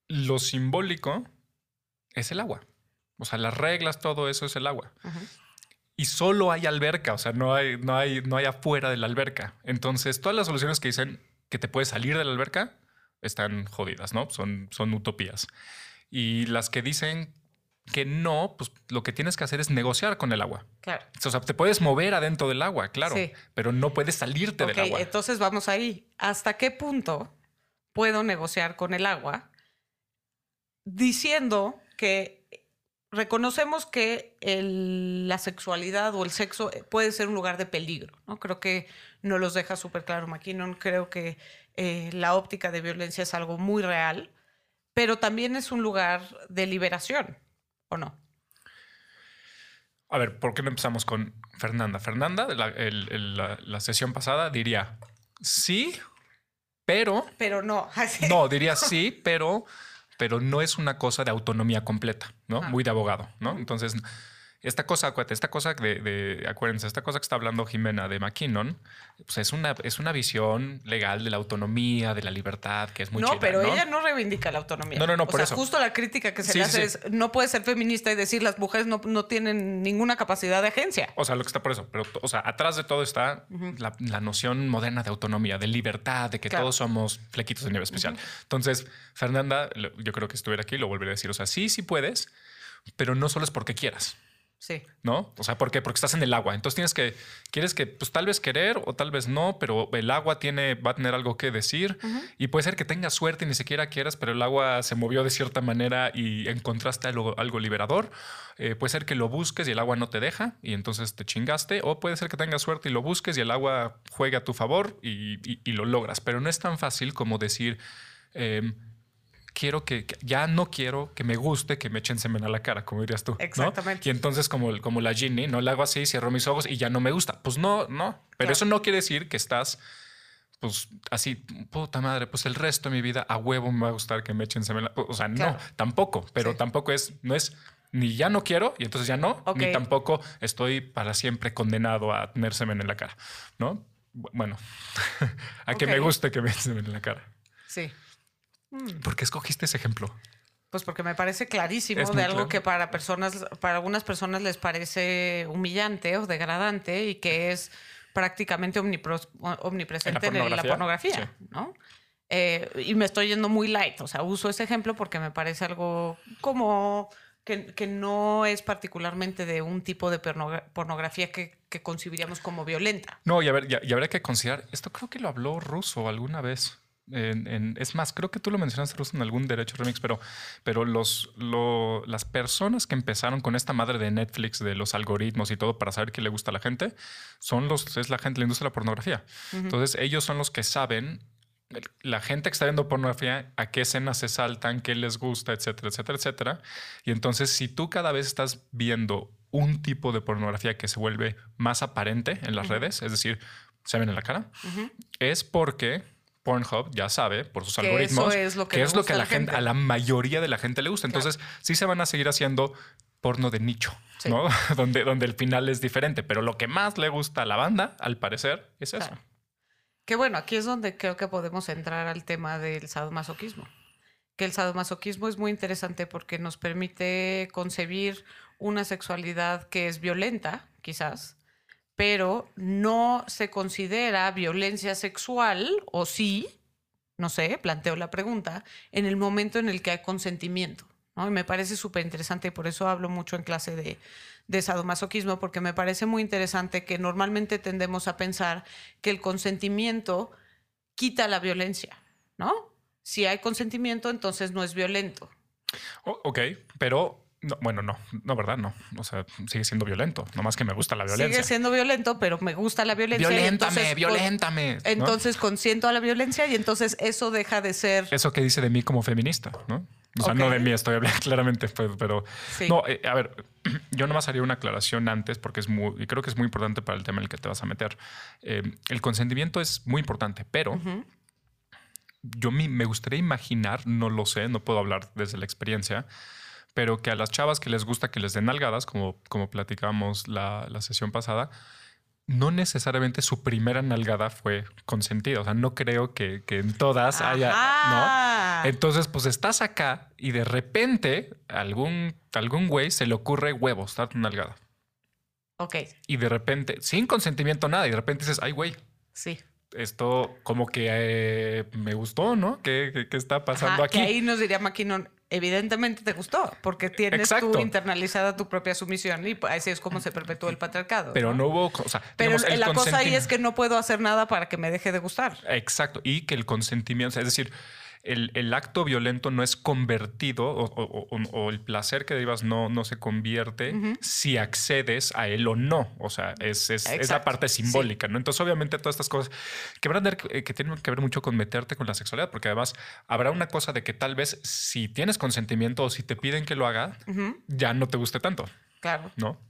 Lo simbólico es el agua. O sea, las reglas, todo eso es el agua. Y solo hay alberca, o sea, no hay, no, hay, no hay afuera de la alberca. Entonces, todas las soluciones que dicen que te puedes salir de la alberca, están jodidas, ¿no? Son, son utopías. Y las que dicen que no, pues lo que tienes que hacer es negociar con el agua. Claro. O sea, te puedes mover adentro del agua, claro, pero no puedes salirte del agua. Entonces vamos ahí. ¿Hasta qué punto puedo negociar con el agua diciendo que reconocemos que la sexualidad o el sexo puede ser un lugar de peligro? ¿no? Creo que no los deja súper claro McKinnon. Creo que eh, la óptica de violencia es algo muy real, pero también es un lugar de liberación, ¿o no? A ver, ¿por qué no empezamos con Fernanda? Fernanda, la, la, sesión pasada diría sí, pero... Pero no. no, diría sí, pero, pero no es una cosa de autonomía completa, ¿no? Muy de abogado, ¿no? Entonces esta cosa, esta cosa de, acuérdense, esta cosa que está hablando Jimena de McKinnon, pues es una, es una visión legal de la autonomía, de la libertad, que es muy No, pero ella no reivindica la autonomía. No, no, no, por sea, eso. Justo la crítica que se le hace es no puede ser feminista y decir las mujeres no, no, tienen ninguna capacidad de agencia. O sea, lo que está por eso, pero, o sea, atrás de todo está la, noción moderna de autonomía, de libertad, de que todos somos flequitos de nieve especial. Entonces, Fernanda, yo creo que estuviera aquí, lo volveré a decir. O sea, sí, sí puedes, pero no solo es porque quieras. Sí. ¿No? O sea, ¿por qué? Porque estás en el agua. Entonces tienes que, quieres que, pues tal vez querer o tal vez no, pero el agua tiene, va a tener algo que decir y puede ser que tengas suerte y ni siquiera quieras, pero el agua se movió de cierta manera y encontraste algo, algo liberador. Eh, puede ser que lo busques y el agua no te deja y entonces te chingaste. O puede ser que tengas suerte y lo busques y el agua juegue a tu favor y, lo logras. Pero no es tan fácil como decir, em, quiero que, ya no quiero que me guste que me echen semen a la cara, como dirías tú. Exactamente. Y entonces, como, como la Ginny, no la hago así, cierro mis ojos y ya no me gusta. Pues no, no. Pero eso no quiere decir que estás, pues así, puta madre, pues el resto de mi vida a huevo me va a gustar que me echen semen. O sea, no, tampoco. Pero tampoco es, no es ni ya no quiero y entonces ya no, ni tampoco estoy para siempre condenado a tener semen en la cara, ¿no? Bueno, a que me guste que me echen semen en la cara. Sí. Mm. ¿Por qué escogiste ese ejemplo? Pues porque me parece clarísimo de algo que para personas, para algunas personas les parece humillante o degradante y que es prácticamente omnipresente en la pornografía, ¿no? Eh, y me estoy yendo muy light, o sea, uso ese ejemplo porque me parece algo como que, no es particularmente de un tipo de pornografía que, concibiríamos como violenta. No, y, a ver, y, habría que considerar, esto creo que lo habló Russo alguna vez es más, creo que tú lo mencionaste en algún derecho remix, pero, pero los, las personas que empezaron con esta madre de Netflix, de los algoritmos y todo para saber qué le gusta a la gente, son los, es la gente, la industria de la pornografía. Entonces, ellos son los que saben la gente que está viendo pornografía, a qué escenas se saltan, qué les gusta, etcétera, etcétera, etcétera. Y entonces, si tú cada vez estás viendo un tipo de pornografía que se vuelve más aparente en las redes, es decir, se ven en la cara, es porque Pornhub ya sabe por sus algoritmos es lo que, que es lo que a la gente, gente. a la mayoría de la gente le gusta. Entonces, sí se van a seguir haciendo porno de nicho, Sí. ¿no? donde, donde el final es diferente. Pero lo que más le gusta a la banda, al parecer, es eso. Que bueno, aquí es donde creo que podemos entrar al tema del sadomasoquismo. Que el sadomasoquismo es muy interesante porque nos permite concebir una sexualidad que es violenta, quizás, pero no se considera violencia sexual, o sí, no sé, planteo la pregunta, en el momento en el que hay consentimiento. Y me parece súper interesante por eso hablo mucho en clase de, de sadomasoquismo, porque me parece muy interesante que normalmente tendemos a pensar que el consentimiento quita la violencia, ¿no? Si hay consentimiento, entonces no es violento. Ok, pero no, bueno, no, no, ¿verdad? No. O sea, sigue siendo violento. No más que me gusta la violencia. Sigue siendo violento, pero me gusta la violencia. Violéntame, entonces, violéntame. Entonces consiento a la violencia y entonces eso deja de ser... Eso que dice de mí como feminista, ¿no? O sea, no de mí estoy hablando claramente, pero, pero Sí. no, eh, a ver, yo nomás haría una aclaración antes porque es muy, y creo que es muy importante para el tema en el que te vas a meter. Eh, el consentimiento es muy importante, pero Ujú. yo mi- me gustaría imaginar, no lo sé, no puedo hablar desde la experiencia, pero que a las chavas que les gusta que les den nalgadas, como, como platicamos la, la sesión pasada, no necesariamente su primera nalgada fue consentida. O sea, no creo que, que en todas haya. Entonces, pues estás acá y de repente algún, algún güey se le ocurre huevos, darte una nalgada. Ok, Y de repente, sin consentimiento nada, y de repente dices, ay, güey, sí. esto como que eh, me gustó, ¿no? ¿Qué, qué- qué está pasando Ajá, aquí? Que ahí nos diría McKinnon, evidentemente te gustó, porque tienes Exacto. tú internalizada tu propia sumisión y así es como se perpetuó el patriarcado. Pero no hubo, o sea, Pero digamos, la cosa ahí es que no puedo hacer nada para que me deje de gustar. Exacto, y que el consentimiento, es decir, el, el acto violento no es convertido o, o- o- o el placer que derivas no, no se convierte si accedes a él o no. O sea, es, es- es la parte sí. simbólica, ¿no? Entonces, obviamente, todas estas cosas que van a tener que, que tienen que ver mucho con meterte con la sexualidad, porque además habrá una cosa de que tal vez si tienes consentimiento o si te piden que lo haga, ya no te guste tanto, claro. ¿no?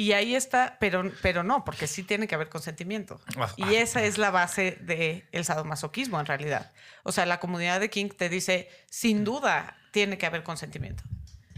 Y ahí está, pero, pero no, porque sí tiene que haber consentimiento. Ah, Y esa es la base del el sadomasoquismo en realidad. O sea, la comunidad de King te dice, sin duda tiene que haber consentimiento.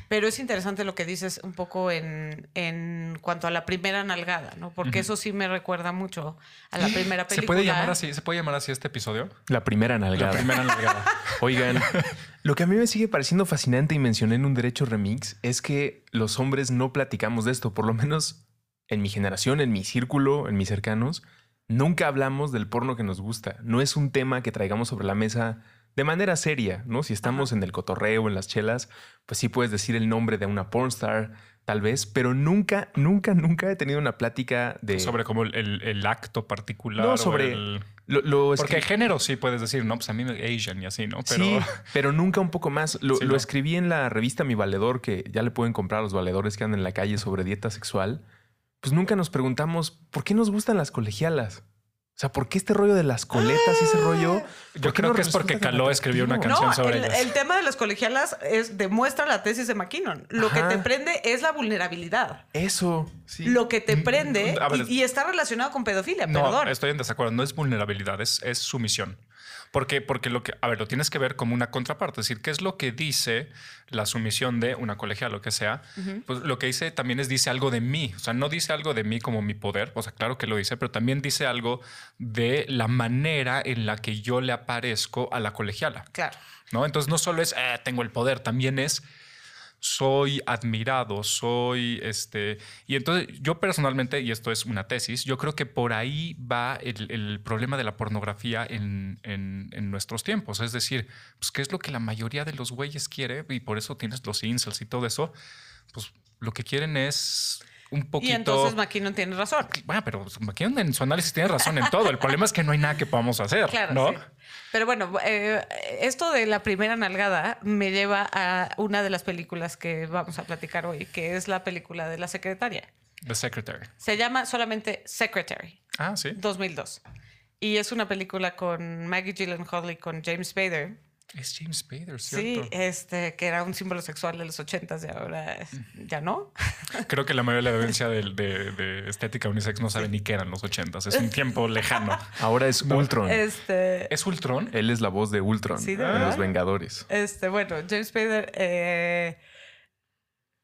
Pero es interesante lo que dices un poco en, en cuanto a la primera nalgada, ¿no? Porque eso sí me recuerda mucho a la primera película. ¿Se puede llamar así? ¿Se puede llamar así este episodio? La primera La nalgada. primera nalgada. Oigan, lo que a mí me sigue pareciendo fascinante y mencioné en un derecho remix es que los hombres no platicamos de esto, por lo menos en mi generación, en mi círculo, en mis cercanos, nunca hablamos del porno que nos gusta. No es un tema que traigamos sobre la mesa de manera seria, ¿no? Si estamos en el cotorreo, en las chelas, pues sí puedes decir el nombre de una pornstar, tal vez, pero nunca, nunca, nunca he tenido una plática de... Sobre como el, acto particular. No, sobre- el- Lo, lo Porque escri- género sí puedes decir, no, pues a mí me Asian y así, ¿no? Pero Sí, pero nunca un poco más. Lo, Sí, lo no. escribí en la revista Mi Valedor, que ya le pueden comprar a los valedores que andan en la calle sobre dieta sexual. Pues nunca nos preguntamos por qué nos gustan las colegialas. O sea, ¿por qué este rollo de las coletas y ese rollo? yo ¿por qué creo que es porque Caló escribió una canción No, sobre el, ellas. el tema de las colegialas es, demuestra la tesis de McKinnon. Lo Ajá. que te prende es la vulnerabilidad. Eso, sí. Lo que te prende ver, y, y está relacionado con pedofilia, No, perdón. estoy en desacuerdo. No es vulnerabilidad, es, es sumisión. Porque, porque lo que, a ver, lo tienes que ver como una contraparte. Es decir, ¿qué es lo que dice la sumisión de una colegia, lo que sea? Pues lo que dice también es dice algo de mí. O sea, no dice algo de mí como mi poder. O sea, claro que lo dice, pero también dice algo de la manera en la que yo le aparezco a la colegiala. Claro. ¿no? Entonces no solo es "Eh, tengo el poder, también es soy admirado, soy este. Y entonces yo personalmente, y esto es una tesis, yo creo que por ahí va el, el problema de la pornografía en, en- nuestros tiempos. Es decir, pues qué es lo que la mayoría de los güeyes quiere, y por eso tienes los incels y todo eso. Pues lo que quieren es un poquito. Y entonces McKinnon tiene razón. Bueno, pero McKinnon en su análisis tiene razón en todo. El problema es que no hay nada que podamos hacer, Claro, ¿no? sí. Pero bueno, eh, esto de la primera nalgada me lleva a una de las películas que vamos a platicar hoy, que es la película de la secretaria. The Secretary. Se llama solamente Secretary, Ah, sí. 2002. Y es una película con Maggie Gyllenhaal y con James Spader. Es James Spader, Sí, ¿cierto? este, que era un símbolo sexual de los ochentas y ahora ya no. Creo que la mayoría de la audiencia de, de- de estética unisex no sabe ni qué eran los ochentas. Es un tiempo lejano. Ahora es Ultron. Este, ¿Es Ultron? Él es la voz de Ultron Sí, ¿de en? Los Vengadores. Este, bueno, James Spader eh,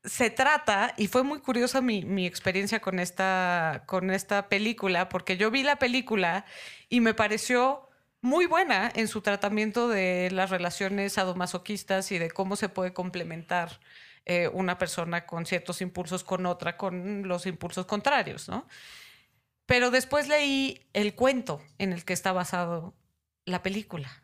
se trata, y fue muy curiosa mi, mi experiencia con esta, con esta película, porque yo vi la película y me pareció muy buena en su tratamiento de las relaciones sadomasoquistas y de cómo se puede complementar eh, una persona con ciertos impulsos con otra, con los impulsos contrarios, ¿no? Pero después leí el cuento en el que está basado la película.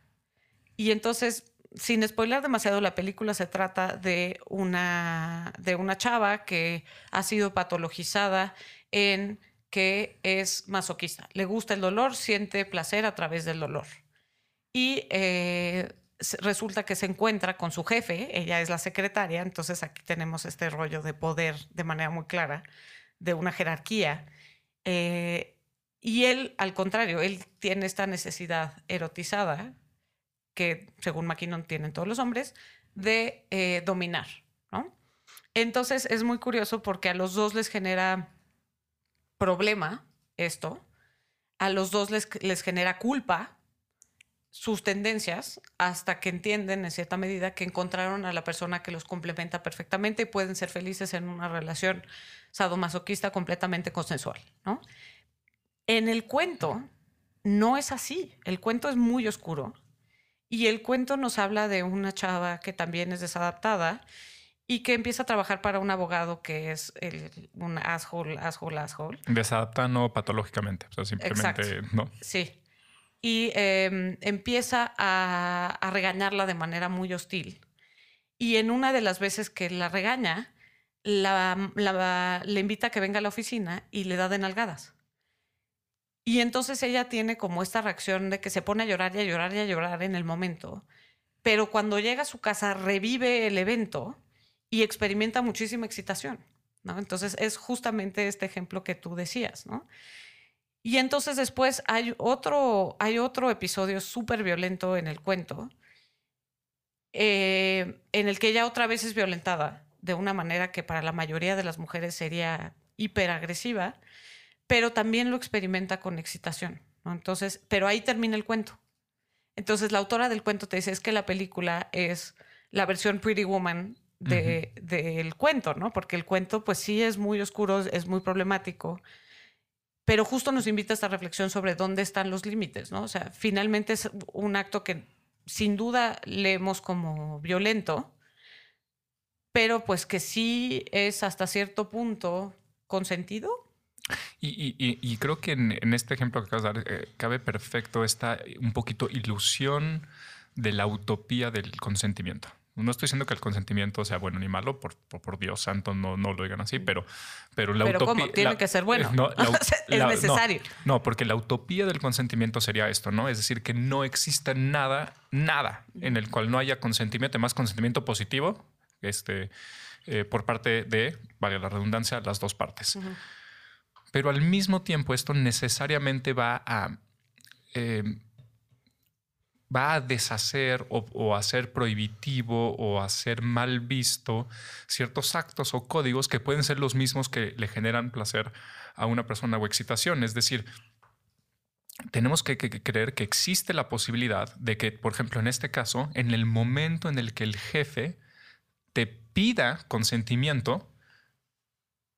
Y entonces, sin spoiler demasiado, la película se trata de una, de una chava que ha sido patologizada en que es masoquista. Le gusta el dolor, siente placer a través del dolor. Y eh, resulta que se encuentra con su jefe, ella es la secretaria, entonces aquí tenemos este rollo de poder de manera muy clara, de una jerarquía. Eh, y él, al contrario, él tiene esta necesidad erotizada que según McKinnon tienen todos los hombres, de eh, dominar. Entonces es muy curioso porque a los dos les genera problema esto, a los dos les, les genera culpa sus tendencias hasta que entienden en cierta medida que encontraron a la persona que los complementa perfectamente y pueden ser felices en una relación sadomasoquista completamente consensual, ¿no? En el cuento no es así, el cuento es muy oscuro y el cuento nos habla de una chava que también es desadaptada y que empieza a trabajar para un abogado que es el- un asshole, asshole, asshole. Desadapta no patológicamente. O sea, simplemente Exacto. no. Sí. Y eh, empieza a, a regañarla de manera muy hostil. Y en una de las veces que la regaña, la, la- le invita a que venga a la oficina y le da de nalgadas. Y entonces ella tiene como esta reacción de que se pone a llorar y a llorar y a llorar en el momento. Pero cuando llega a su casa revive el evento y experimenta muchísima excitación. ¿no? Entonces es justamente este ejemplo que tú decías, ¿no? Y entonces después hay otro, hay otro episodio súper violento en el cuento, eh, en el que ella otra vez es violentada de una manera que para la mayoría de las mujeres sería hiperagresiva, pero también lo experimenta con excitación. ¿no? Entonces, pero ahí termina el cuento. Entonces la autora del cuento te dice es que la película es la versión Pretty Woman de- del cuento, ¿no? Porque el cuento pues sí es muy oscuro, es muy problemático, pero justo nos invita a esta reflexión sobre dónde están los límites, ¿no? O sea, finalmente es un acto que sin duda leemos como violento, pero pues que sí es hasta cierto punto consentido. Y, y- y- y creo que en, en este ejemplo que acabas de dar eh, cabe perfecto esta un poquito ilusión de la utopía del consentimiento. No estoy diciendo que el consentimiento sea bueno ni malo, por, por, por Dios santo, no, no lo digan así, pero, pero la Pero utopía. ¿cómo? Tiene la- que ser bueno. no, la- es la- necesario. No, porque la utopía del consentimiento sería esto, ¿no? Es decir, que no exista nada, nada en el cual no haya consentimiento, más consentimiento positivo, este, eh, por parte de, vale la redundancia, las dos partes. Pero al mismo tiempo esto necesariamente va a, eh, va a deshacer o, o hacer prohibitivo o hacer mal visto ciertos actos o códigos que pueden ser los mismos que le generan placer a una persona o excitación. Es decir, tenemos que creer que existe la posibilidad de que, por ejemplo, en este caso, en el momento en el que el jefe te pida consentimiento,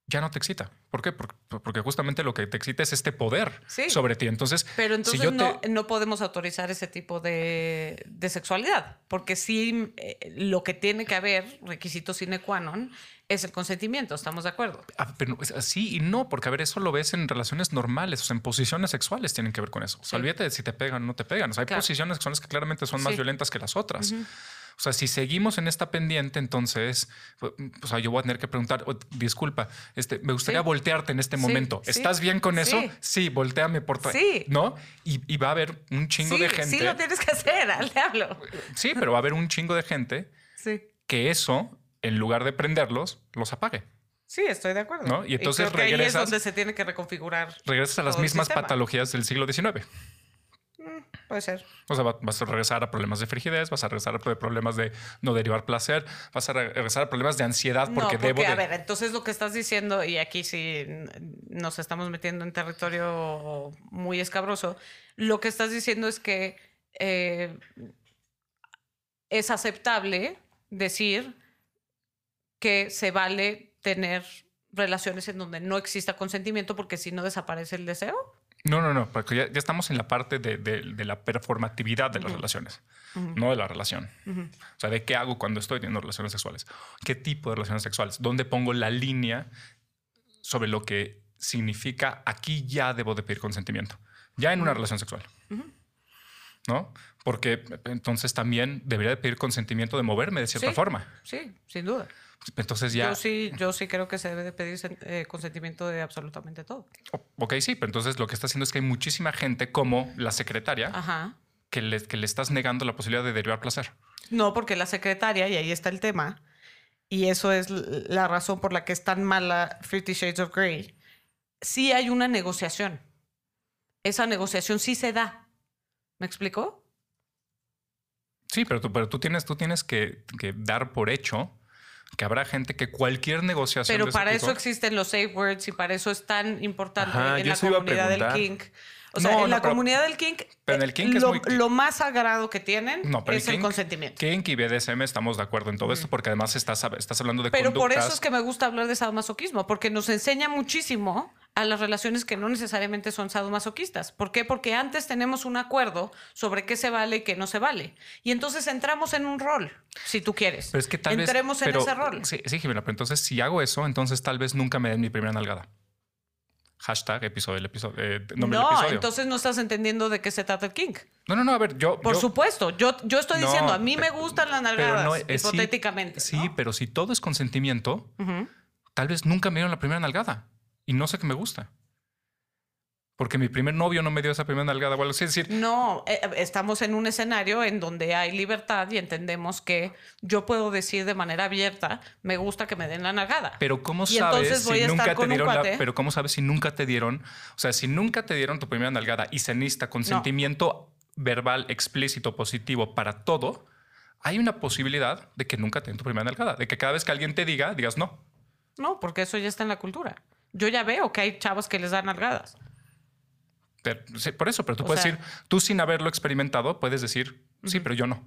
ya no te excita. ¿Por qué? Porque, justamente lo que te excita es este poder Sí. sobre ti. Entonces, Pero si entonces yo no, te- no podemos autorizar ese tipo de, de sexualidad, porque sí eh, lo que tiene que haber, requisito sine qua non, es el consentimiento, ¿estamos de acuerdo? Ah, pero así y no, porque a ver, eso lo ves en relaciones normales, o sea, en posiciones sexuales tienen que ver con eso. O sea, Sí. olvídate de si te pegan o no te pegan. O sea, hay Claro. posiciones sexuales que claramente son más Sí. violentas que las otras. O sea, si seguimos en esta pendiente, entonces, pues, o sea, yo voy a tener que preguntar, "Oh, disculpa, este, me gustaría Sí. voltearte en este Sí, momento. sí. ¿Estás bien con eso? Sí. Volteame por tu- Sí. ¿No? Y, y va a haber un chingo de gente. sí lo tienes que hacer, al diablo. Sí, pero va a haber un chingo de gente Sí. que eso, en lugar de prenderlos, los apague. Sí, estoy de acuerdo. ¿No? Y entonces creo que ahí es regresas- donde se tiene que reconfigurar. regresas a las mismas patologías del siglo XIX. Puede ser. O sea, va- vas a regresar a problemas de frigidez, vas a regresar a problemas de no derivar placer, vas a re- regresar a problemas de ansiedad porque, no, porque debo de... a ver, entonces lo que estás diciendo, y aquí sí nos estamos metiendo en territorio muy escabroso, lo que estás diciendo es que eh, es aceptable decir que se vale tener relaciones en donde no exista consentimiento porque si no desaparece el deseo. No, no, no, porque ya, ya estamos en la parte de, de- de la performatividad de las relaciones, no de la relación. O sea, de qué hago cuando estoy teniendo relaciones sexuales. ¿Qué tipo de relaciones sexuales? ¿Dónde pongo la línea sobre lo que significa aquí ya debo de pedir consentimiento? Ya en una relación sexual. ¿No? Porque entonces también debería de pedir consentimiento de moverme de cierta Sí. forma. Sí, sin duda. Entonces ya... Yo sí, yo sí creo que se debe de pedir eh, consentimiento de absolutamente todo. Ok, sí, pero entonces lo que está haciendo es que hay muchísima gente como la secretaria Ajá. que, le, que le estás negando la posibilidad de derivar placer. No, porque la secretaria, y ahí está el tema, y eso es la razón por la que es tan mala Fifty Shades of Grey, sí hay una negociación. Esa negociación sí se da. ¿Me explicó? Sí, pero tú, pero tú tienes, tú tienes que, que dar por hecho que habrá gente que cualquier negociación. Pero de para eso tipo- existen los safe words y para eso es tan importante Ajá, en la comunidad del preguntar. Kink. O sea, No, en no, la pero- comunidad del kink, pero en el eh, kink es lo, muy- lo más sagrado que tienen No, pero es el el kink- consentimiento. Kink y BDSM estamos de acuerdo en todo esto porque además estás, estás hablando de Pero por eso conductas- es que me gusta hablar de sadomasoquismo, porque nos enseña muchísimo a las relaciones que no necesariamente son sadomasoquistas. ¿Por qué? Porque antes tenemos un acuerdo sobre qué se vale y qué no se vale. Y entonces entramos en un rol, si tú quieres. Pero es que tal Entremos vez. en pero- ese rol. Sí, sí, Jimena, pero entonces si hago eso, entonces tal vez nunca me den mi primera nalgada. Hashtag episodio, el episodio, eh, nombre del no, episodio. entonces no estás entendiendo de qué se trata el kink. No, no, no, a ver, yo. Por yo- supuesto, yo, yo estoy No, diciendo, a mí me gustan las nalgadas, no, eh, hipotéticamente. Sí, pero si todo es consentimiento, tal vez nunca me dieron la primera nalgada y no sé que me gusta. Porque mi primer novio no me dio esa primera nalgada. Bueno, es decir, No, eh, estamos en un escenario en donde hay libertad y entendemos que yo puedo decir de manera abierta, me gusta que me den la nalgada. pero ¿cómo Y sabes si nunca te dieron la, pero cómo sabes si nunca te dieron, o sea, si nunca te dieron tu primera nalgada y se necesita consentimiento verbal explícito positivo para todo, hay una posibilidad de que nunca te den tu primera nalgada, de que cada vez que alguien te diga, digas no. No, porque eso ya está en la cultura. Yo ya veo que hay chavos que les dan nalgadas. Pero- sí, por eso, pero tú O puedes sea- decir, tú sin haberlo experimentado, puedes decir, sí, pero yo no.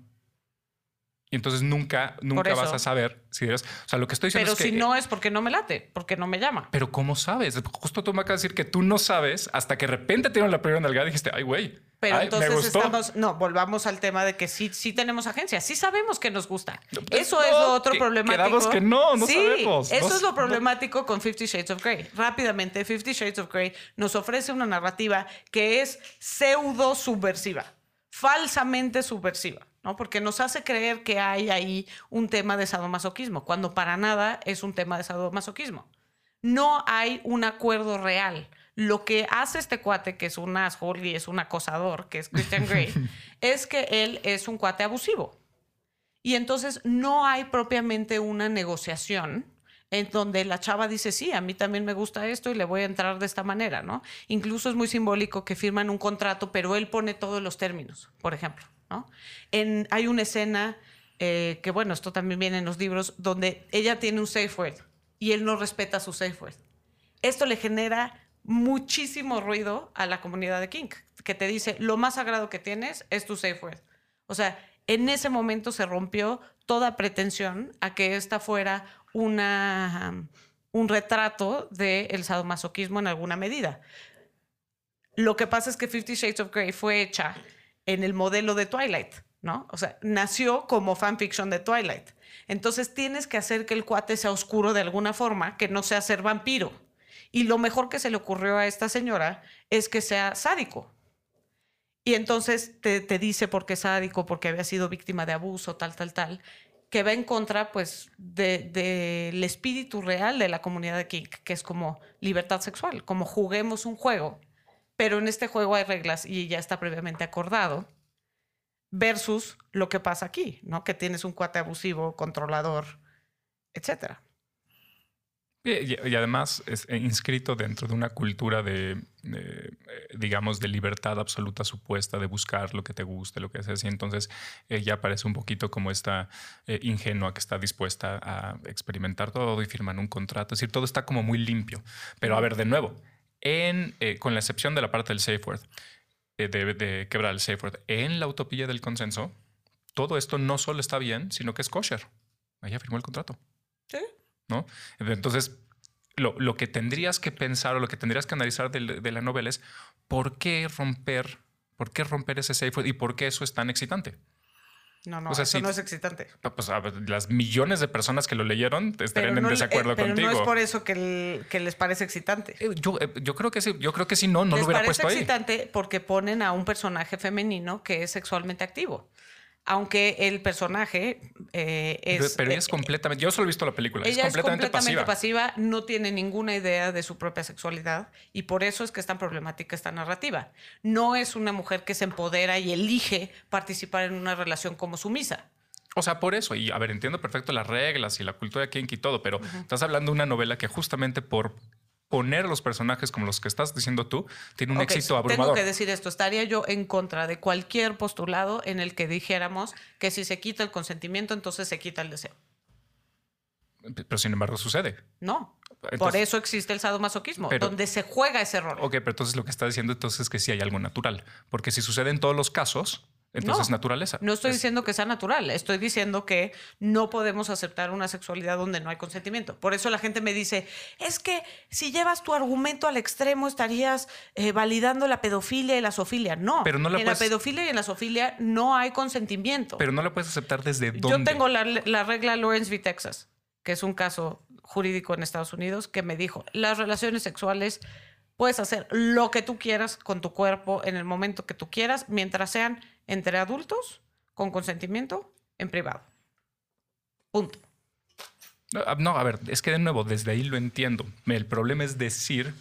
Y entonces nunca, nunca vas a saber si eres. O sea, lo que estoy diciendo Pero es que. si no es porque no me late, porque no me llama. Pero ¿cómo sabes? Justo tú me acabas de decir que tú no sabes hasta que de repente te dieron la primera nalgada y dijiste, ay, güey. Pero ay, entonces estamos, no, volvamos al tema de que sí, sí tenemos agencia, sí sabemos que nos gusta. pues, Eso no, es lo otro que- problemático. que no, no sí, sabemos. Eso No- es lo problemático con Fifty Shades of Grey. Rápidamente, Fifty Shades of Grey nos ofrece una narrativa que es pseudo subversiva, falsamente subversiva. ¿no? Porque nos hace creer que hay ahí un tema de sadomasoquismo, cuando para nada es un tema de sadomasoquismo. No hay un acuerdo real. Lo que hace este cuate, que es un asshole y es un acosador, que es Christian Grey, es que él es un cuate abusivo. Y entonces no hay propiamente una negociación en donde la chava dice, sí, a mí también me gusta esto y le voy a entrar de esta manera, ¿no? Incluso es muy simbólico que firman un contrato, pero él pone todos los términos, por ejemplo, ¿no? En, hay una escena eh, que, bueno, esto también viene en los libros, donde ella tiene un safe word y él no respeta su safe word. Esto le genera muchísimo ruido a la comunidad de Kink, que te dice, lo más sagrado que tienes es tu safe word. O sea, en ese momento se rompió toda pretensión a que esta fuera una, un retrato del sadomasoquismo en alguna medida. Lo que pasa es que Fifty Shades of Grey fue hecha en el modelo de Twilight, ¿no? O sea, nació como fanfiction de Twilight. Entonces tienes que hacer que el cuate sea oscuro de alguna forma, que no sea ser vampiro. Y lo mejor que se le ocurrió a esta señora es que sea sádico. Y entonces te, te dice por qué es sádico, porque había sido víctima de abuso, tal, tal, tal, que va en contra, pues, del de, espíritu real de la comunidad de Kink, que es como libertad sexual, como juguemos un juego, pero en este juego hay reglas y ya está previamente acordado, versus lo que pasa aquí, ¿no? Que tienes un cuate abusivo, controlador, etcétera. Y, además es eh, inscrito dentro de una cultura de, eh, digamos, de libertad absoluta supuesta, de buscar lo que te guste, lo que haces. Y entonces ella parece un poquito como esta eh, ingenua que está dispuesta a experimentar todo y firman un contrato. Es decir, todo está como muy limpio. Pero a ver, de nuevo, con la excepción de la parte del safe word, de, de, quebrar el safe word, en la utopía del consenso, todo esto no solo está bien, sino que es kosher. Ella firmó el contrato. Sí. ¿No? Entonces, lo, que tendrías que pensar o lo que tendrías que analizar de, la novela es por qué romper, por qué romper ese safe y por qué eso es tan excitante. No, no, eso no es excitante. Pues las millones de personas que lo leyeron estarían en desacuerdo contigo. Pero no es por eso que, les parece excitante. Eh, yo, eh, yo, creo que sí, yo creo que si no, no lo hubiera puesto ahí. excitante porque ponen a un personaje femenino que es sexualmente activo aunque el personaje eh, es... Pero ella es eh, completamente... Yo solo he visto la película. Ella es completamente, es completamente pasiva. no tiene ninguna idea de su propia sexualidad y por eso es que es tan problemática esta narrativa. No es una mujer que se empodera y elige participar en una relación como sumisa. O sea, por eso, y a ver, entiendo perfecto las reglas y la cultura de kinky y todo, pero estás hablando de una novela que justamente por poner los personajes como los que estás diciendo tú tiene un éxito abrumador. Tengo que decir esto, estaría yo en contra de cualquier postulado en el que dijéramos que si se quita el consentimiento, entonces se quita el deseo. Pero sin embargo sucede. No. Por eso existe el sadomasoquismo, donde se juega ese rol. Ok, pero entonces lo que está diciendo entonces es que sí hay algo natural. Porque si sucede en todos los casos, entonces, naturaleza. No estoy diciendo que sea natural, estoy diciendo que no podemos aceptar una sexualidad donde no hay consentimiento. Por eso la gente me dice, es que si llevas tu argumento al extremo estarías eh, validando la pedofilia y la zoofilia. No, pero no en la pedofilia y en la zoofilia no hay consentimiento. Pero no la puedes aceptar desde dónde. Yo tengo la, la regla Lawrence v. Texas, que es un caso jurídico en Estados Unidos, que me dijo, las relaciones sexuales puedes hacer lo que tú quieras con tu cuerpo en el momento que tú quieras, mientras sean entre adultos, con consentimiento, en privado. Punto. No, a ver, es que de nuevo, desde ahí lo entiendo. El problema es decir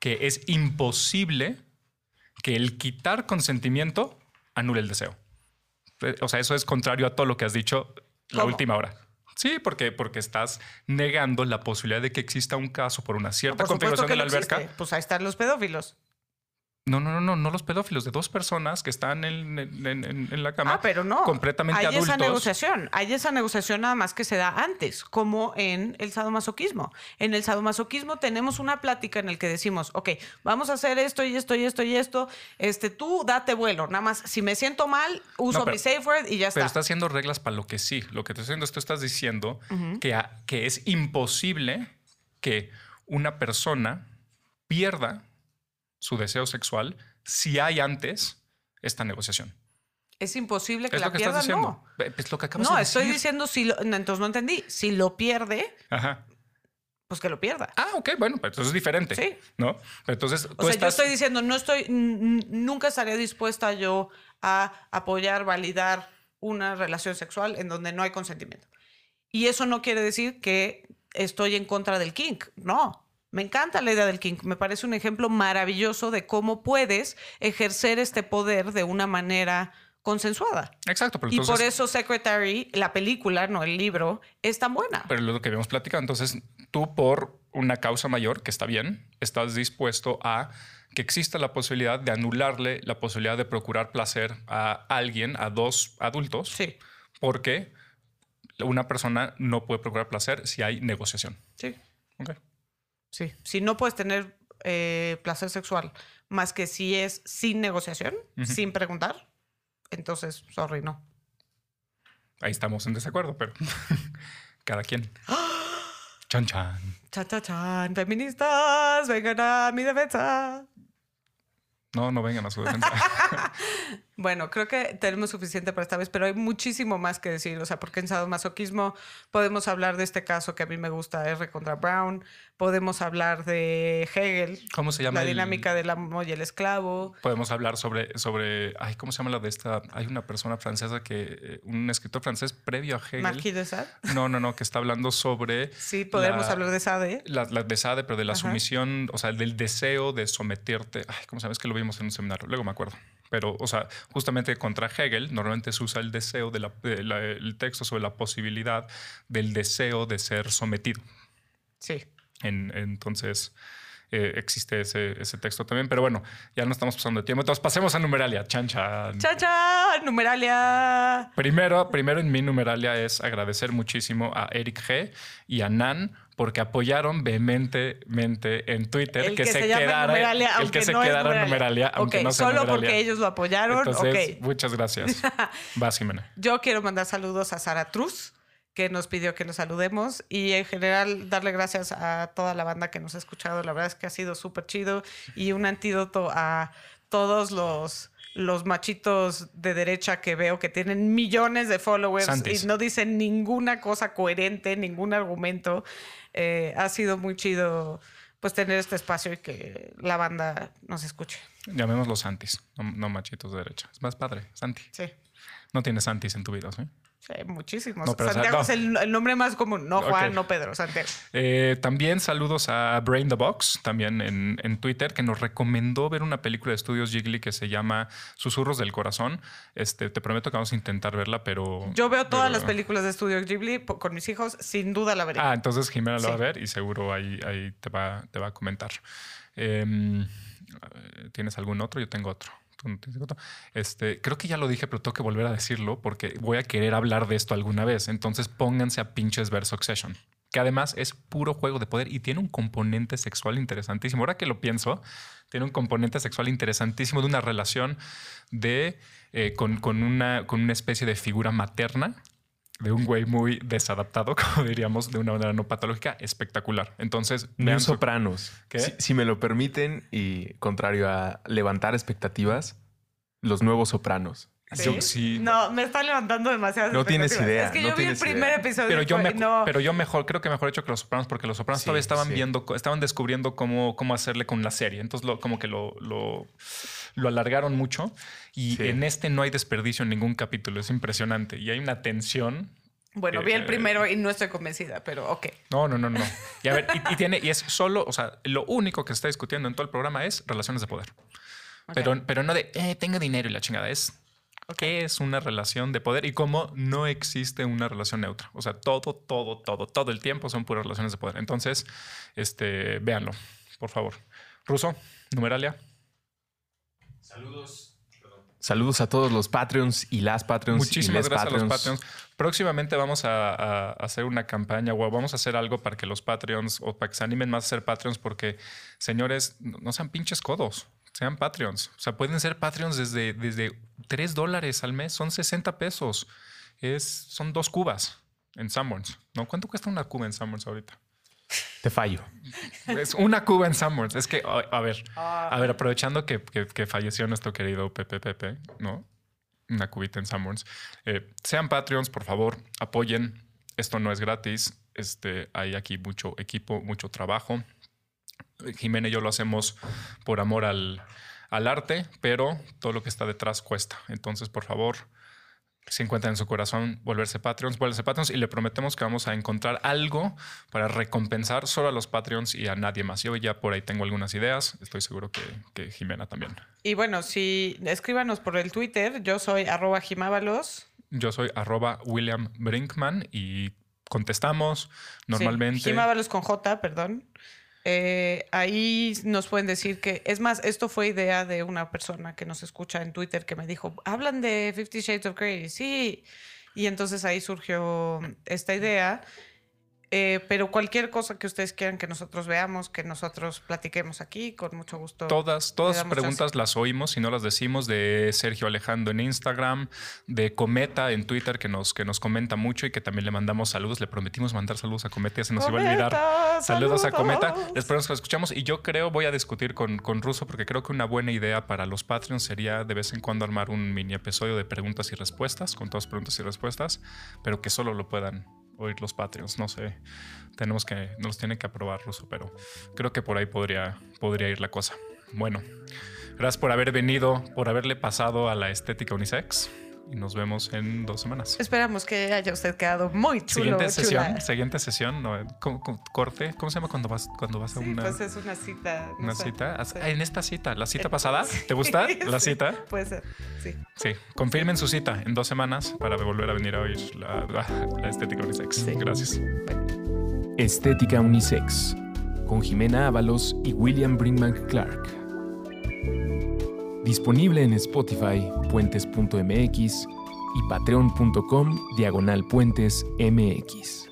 que es imposible que el quitar consentimiento anule el deseo. O sea, eso es contrario a todo lo que has dicho la última hora. Sí, porque, porque estás negando la posibilidad de que exista un caso por una cierta configuración de la alberca. Pues ahí están los pedófilos. No, no, no, no, no los pedófilos, de dos personas que están en, en, la cama. Ah, pero no. Completamente hay adultos. esa negociación. Hay esa negociación nada más que se da antes, como en el sadomasoquismo. En el sadomasoquismo tenemos una plática en el que decimos, ok, vamos a hacer esto y esto y esto y esto. Este, tú date vuelo. Nada más, si me siento mal, uso mi safe word y ya está. Pero está haciendo reglas para lo que sí. Lo que te estoy diciendo es tú estás diciendo que, que es imposible que una persona pierda su deseo sexual si hay antes esta negociación. Es imposible que la pierda, no. Es lo que acabas no, estoy diciendo si lo, entonces no entendí. Si lo pierde, pues que lo pierda. Ah, ok, bueno, pero entonces es diferente. Sí. ¿No? entonces o sea, yo estoy diciendo, no estoy, nunca estaría dispuesta yo a apoyar, validar una relación sexual en donde no hay consentimiento. Y eso no quiere decir que estoy en contra del kink. No. Me encanta la idea del King. Me parece un ejemplo maravilloso de cómo puedes ejercer este poder de una manera consensuada. Exacto. Pero y por eso Secretary, la película, no el libro, es tan buena. Pero lo que habíamos platicado, entonces tú por una causa mayor, que está bien, estás dispuesto a que exista la posibilidad de anularle la posibilidad de procurar placer a alguien, a dos adultos. Sí. Porque una persona no puede procurar placer si hay negociación. Sí. Okay. Sí, si no puedes tener eh, placer sexual más que si es sin negociación, sin preguntar, entonces, sorry, no. Ahí estamos en desacuerdo, pero cada quien. Chan chan. Chan chan chan. Feministas, vengan a mi defensa. No, no vengan a su defensa. bueno, creo que tenemos suficiente para esta vez, pero hay muchísimo más que decir. O sea, porque en sadomasoquismo podemos hablar de este caso que a mí me gusta, R contra Brown. Podemos hablar de Hegel. ¿Cómo se llama? La dinámica del amo y el esclavo. Podemos hablar sobre, sobre, ay, ¿cómo se llama la de esta? Hay una persona francesa que, eh, un escritor francés previo a Hegel. Marquis de Sade. No, no, no, que está hablando sobre. Sí, podemos hablar de Sade. La, de Sade, pero de la sumisión, o sea, del deseo de someterte. Ay, ¿cómo sabes que lo vimos en un seminario? Luego me acuerdo. Pero, o sea, justamente contra Hegel, normalmente se usa el deseo, de el texto sobre la posibilidad del deseo de ser sometido. Sí. En- entonces, eh, existe ese, ese texto también. Pero bueno, ya no estamos pasando de tiempo. Entonces, pasemos a numeralia. Chan, chan. ¡Cha, cha! Numeralia. Primero, primero en mi numeralia es agradecer muchísimo a Eric G y a Nan porque apoyaron vehementemente en Twitter El que, que, se, se, quedara numeralia, el que se no quedara numeralia. numeralia, aunque Ok, no sea Solo numeralia. porque ellos lo apoyaron. Entonces, muchas gracias. Vas, Jimena. Yo quiero mandar saludos a Sara Truz, que nos pidió que nos saludemos y en general darle gracias a toda la banda que nos ha escuchado. La verdad es que ha sido súper chido y un antídoto a todos los los machitos de derecha que veo que tienen millones de followers Santis. y no dicen ninguna cosa coherente, ningún argumento. Eh, ha sido muy chido pues tener este espacio y que la banda nos escuche. Llamémoslo Santis, no, no machitos de derecha. Es más padre, Santi. Sí. No tienes Santis en tu vida, ¿sí? Muchísimos. No, pero, o sea, Santiago no. es el, el nombre más común. No Juan, no Pedro, Santiago. Eh, también saludos a Brain the Box, también en, en Twitter, que nos recomendó ver una película de estudios Ghibli que se llama Susurros del Corazón. Este, te prometo que vamos a intentar verla, pero... Yo veo todas pero- las películas de Estudio Ghibli con mis hijos, sin duda la veré. Ah, entonces Jimena lo va a ver y seguro ahí, ahí te, va, te va a comentar. Em, ¿Tienes algún otro? Yo tengo otro. Este, creo que ya lo dije, pero tengo que volver a decirlo porque voy a querer hablar de esto alguna vez. Entonces pónganse a pinches ver Succession, que además es puro juego de poder y tiene un componente sexual interesantísimo. Ahora que lo pienso, tiene un componente sexual interesantísimo de una relación de, eh, con una especie de figura materna de un güey muy desadaptado, como diríamos, de una manera no patológica, espectacular. Entonces, vean su- Sopranos. ¿Qué? Si, si me lo permiten y contrario a levantar expectativas, los nuevos Sopranos. yo sí. No, me están levantando demasiadas No tienes idea, Es que no yo vi el primer idea. episodio. pero yo, fue- me- no. pero yo mejor, creo que mejor hecho que los Sopranos, porque los Sopranos Sí, todavía estaban sí. viendo, estaban descubriendo cómo, cómo hacerle con la serie. Entonces, lo, como que lo, lo, lo alargaron mucho. Y Sí. en este no hay desperdicio en ningún capítulo. Es impresionante. Y hay una tensión. Bueno, Eh, vi el eh, primero y no estoy convencida, pero ok. No, no, no, no. Y a ver, y, y tiene, y es solo, o sea, lo único que se está discutiendo en todo el programa es relaciones de poder. Pero, pero no de eh, tengo dinero y la chingada. Es qué es una relación de poder y cómo no existe una relación neutra. O sea, todo, todo, todo, todo el tiempo son puras relaciones de poder. Entonces, este, véanlo, por favor. Ruso, numeralia. Saludos a todos los Patreons y las Patreons. y Muchísimas les gracias a los Patreons. Patreons. Próximamente vamos a, a hacer una campaña o vamos a hacer algo para que los Patreons o para que se animen más a ser Patreons porque, señores, no no sean pinches codos, sean Patreons. O sea, pueden ser Patreons desde, desde 3 dólares al mes, son 60 pesos. Es, son dos cubas en Sanborns. ¿no? ¿Cuánto cuesta una cuba en Sanborns ahorita? Te fallo. Es una cuba en Sanborns. Es que, a, a ver, a ver, aprovechando que, que- que falleció nuestro querido Pepe Pepe, ¿no? Una cubita en Sanborns. Eh, sean Patreons, por favor, apoyen. Esto no es gratis. Este, hay aquí mucho equipo, mucho trabajo. Jimena y yo lo hacemos por amor al, al arte, pero todo lo que está detrás cuesta. Entonces, por favor, si encuentran en su corazón volverse Patreons, vuelverse Patreons y le prometemos que vamos a encontrar algo para recompensar solo a los Patreons y a nadie más. Yo ya por ahí tengo algunas ideas, estoy seguro que, que Jimena también. Y bueno, si escríbanos por el Twitter, yo soy arroba jimábalos. Yo soy arroba William Brinkman y contestamos normalmente. Sí, Jimábalos con J, perdón. Eh, ahí nos pueden decir que, es más, esto fue idea de una persona que nos escucha en Twitter que me dijo, hablan de Fifty Shades of Grey, sí. Y entonces ahí surgió esta idea. Eh, pero cualquier cosa que ustedes quieran que nosotros veamos, que nosotros platiquemos aquí, con mucho gusto. Todas, todas preguntas las oímos y no las decimos de Sergio Alejandro en Instagram, de Cometa en Twitter que nos, que nos comenta mucho y que también le mandamos saludos. Le prometimos mandar saludos a Cometa, ya se nos iba a olvidar. Saludos a Cometa. Esperamos que lo escuchamos. Y yo creo, voy a discutir con, con Russo porque creo que una buena idea para los Patreons sería de vez en cuando armar un mini episodio de preguntas y respuestas, con todas preguntas y respuestas, pero que solo lo puedan oír los Patreons. No sé, tenemos que, nos tiene que aprobar Russo, pero creo que por ahí podría, podría ir la cosa. Bueno, gracias por haber venido, por haberle pasado a la estética unisex y nos vemos en dos semanas. Esperamos que haya usted quedado muy chulo. Siguiente sesión, chula. siguiente sesión, ¿no? ¿Cómo- cómo- corte, ¿cómo se llama cuando vas, cuando vas a Sí, una, pues es una cita. no una sé. cita? Ah, en esta cita, la cita Eh, pasada. ¿te gusta la Sí, cita? Puede ser, sí. Sí, confirmen su cita en dos semanas para volver a venir a oír la, la- la estética unisex. Sí. Gracias. Estética Unisex. con Jimena Ábalos y William Brinkman Clark. Disponible en Spotify, puentes.mx y patreon.com diagonal puentes mx.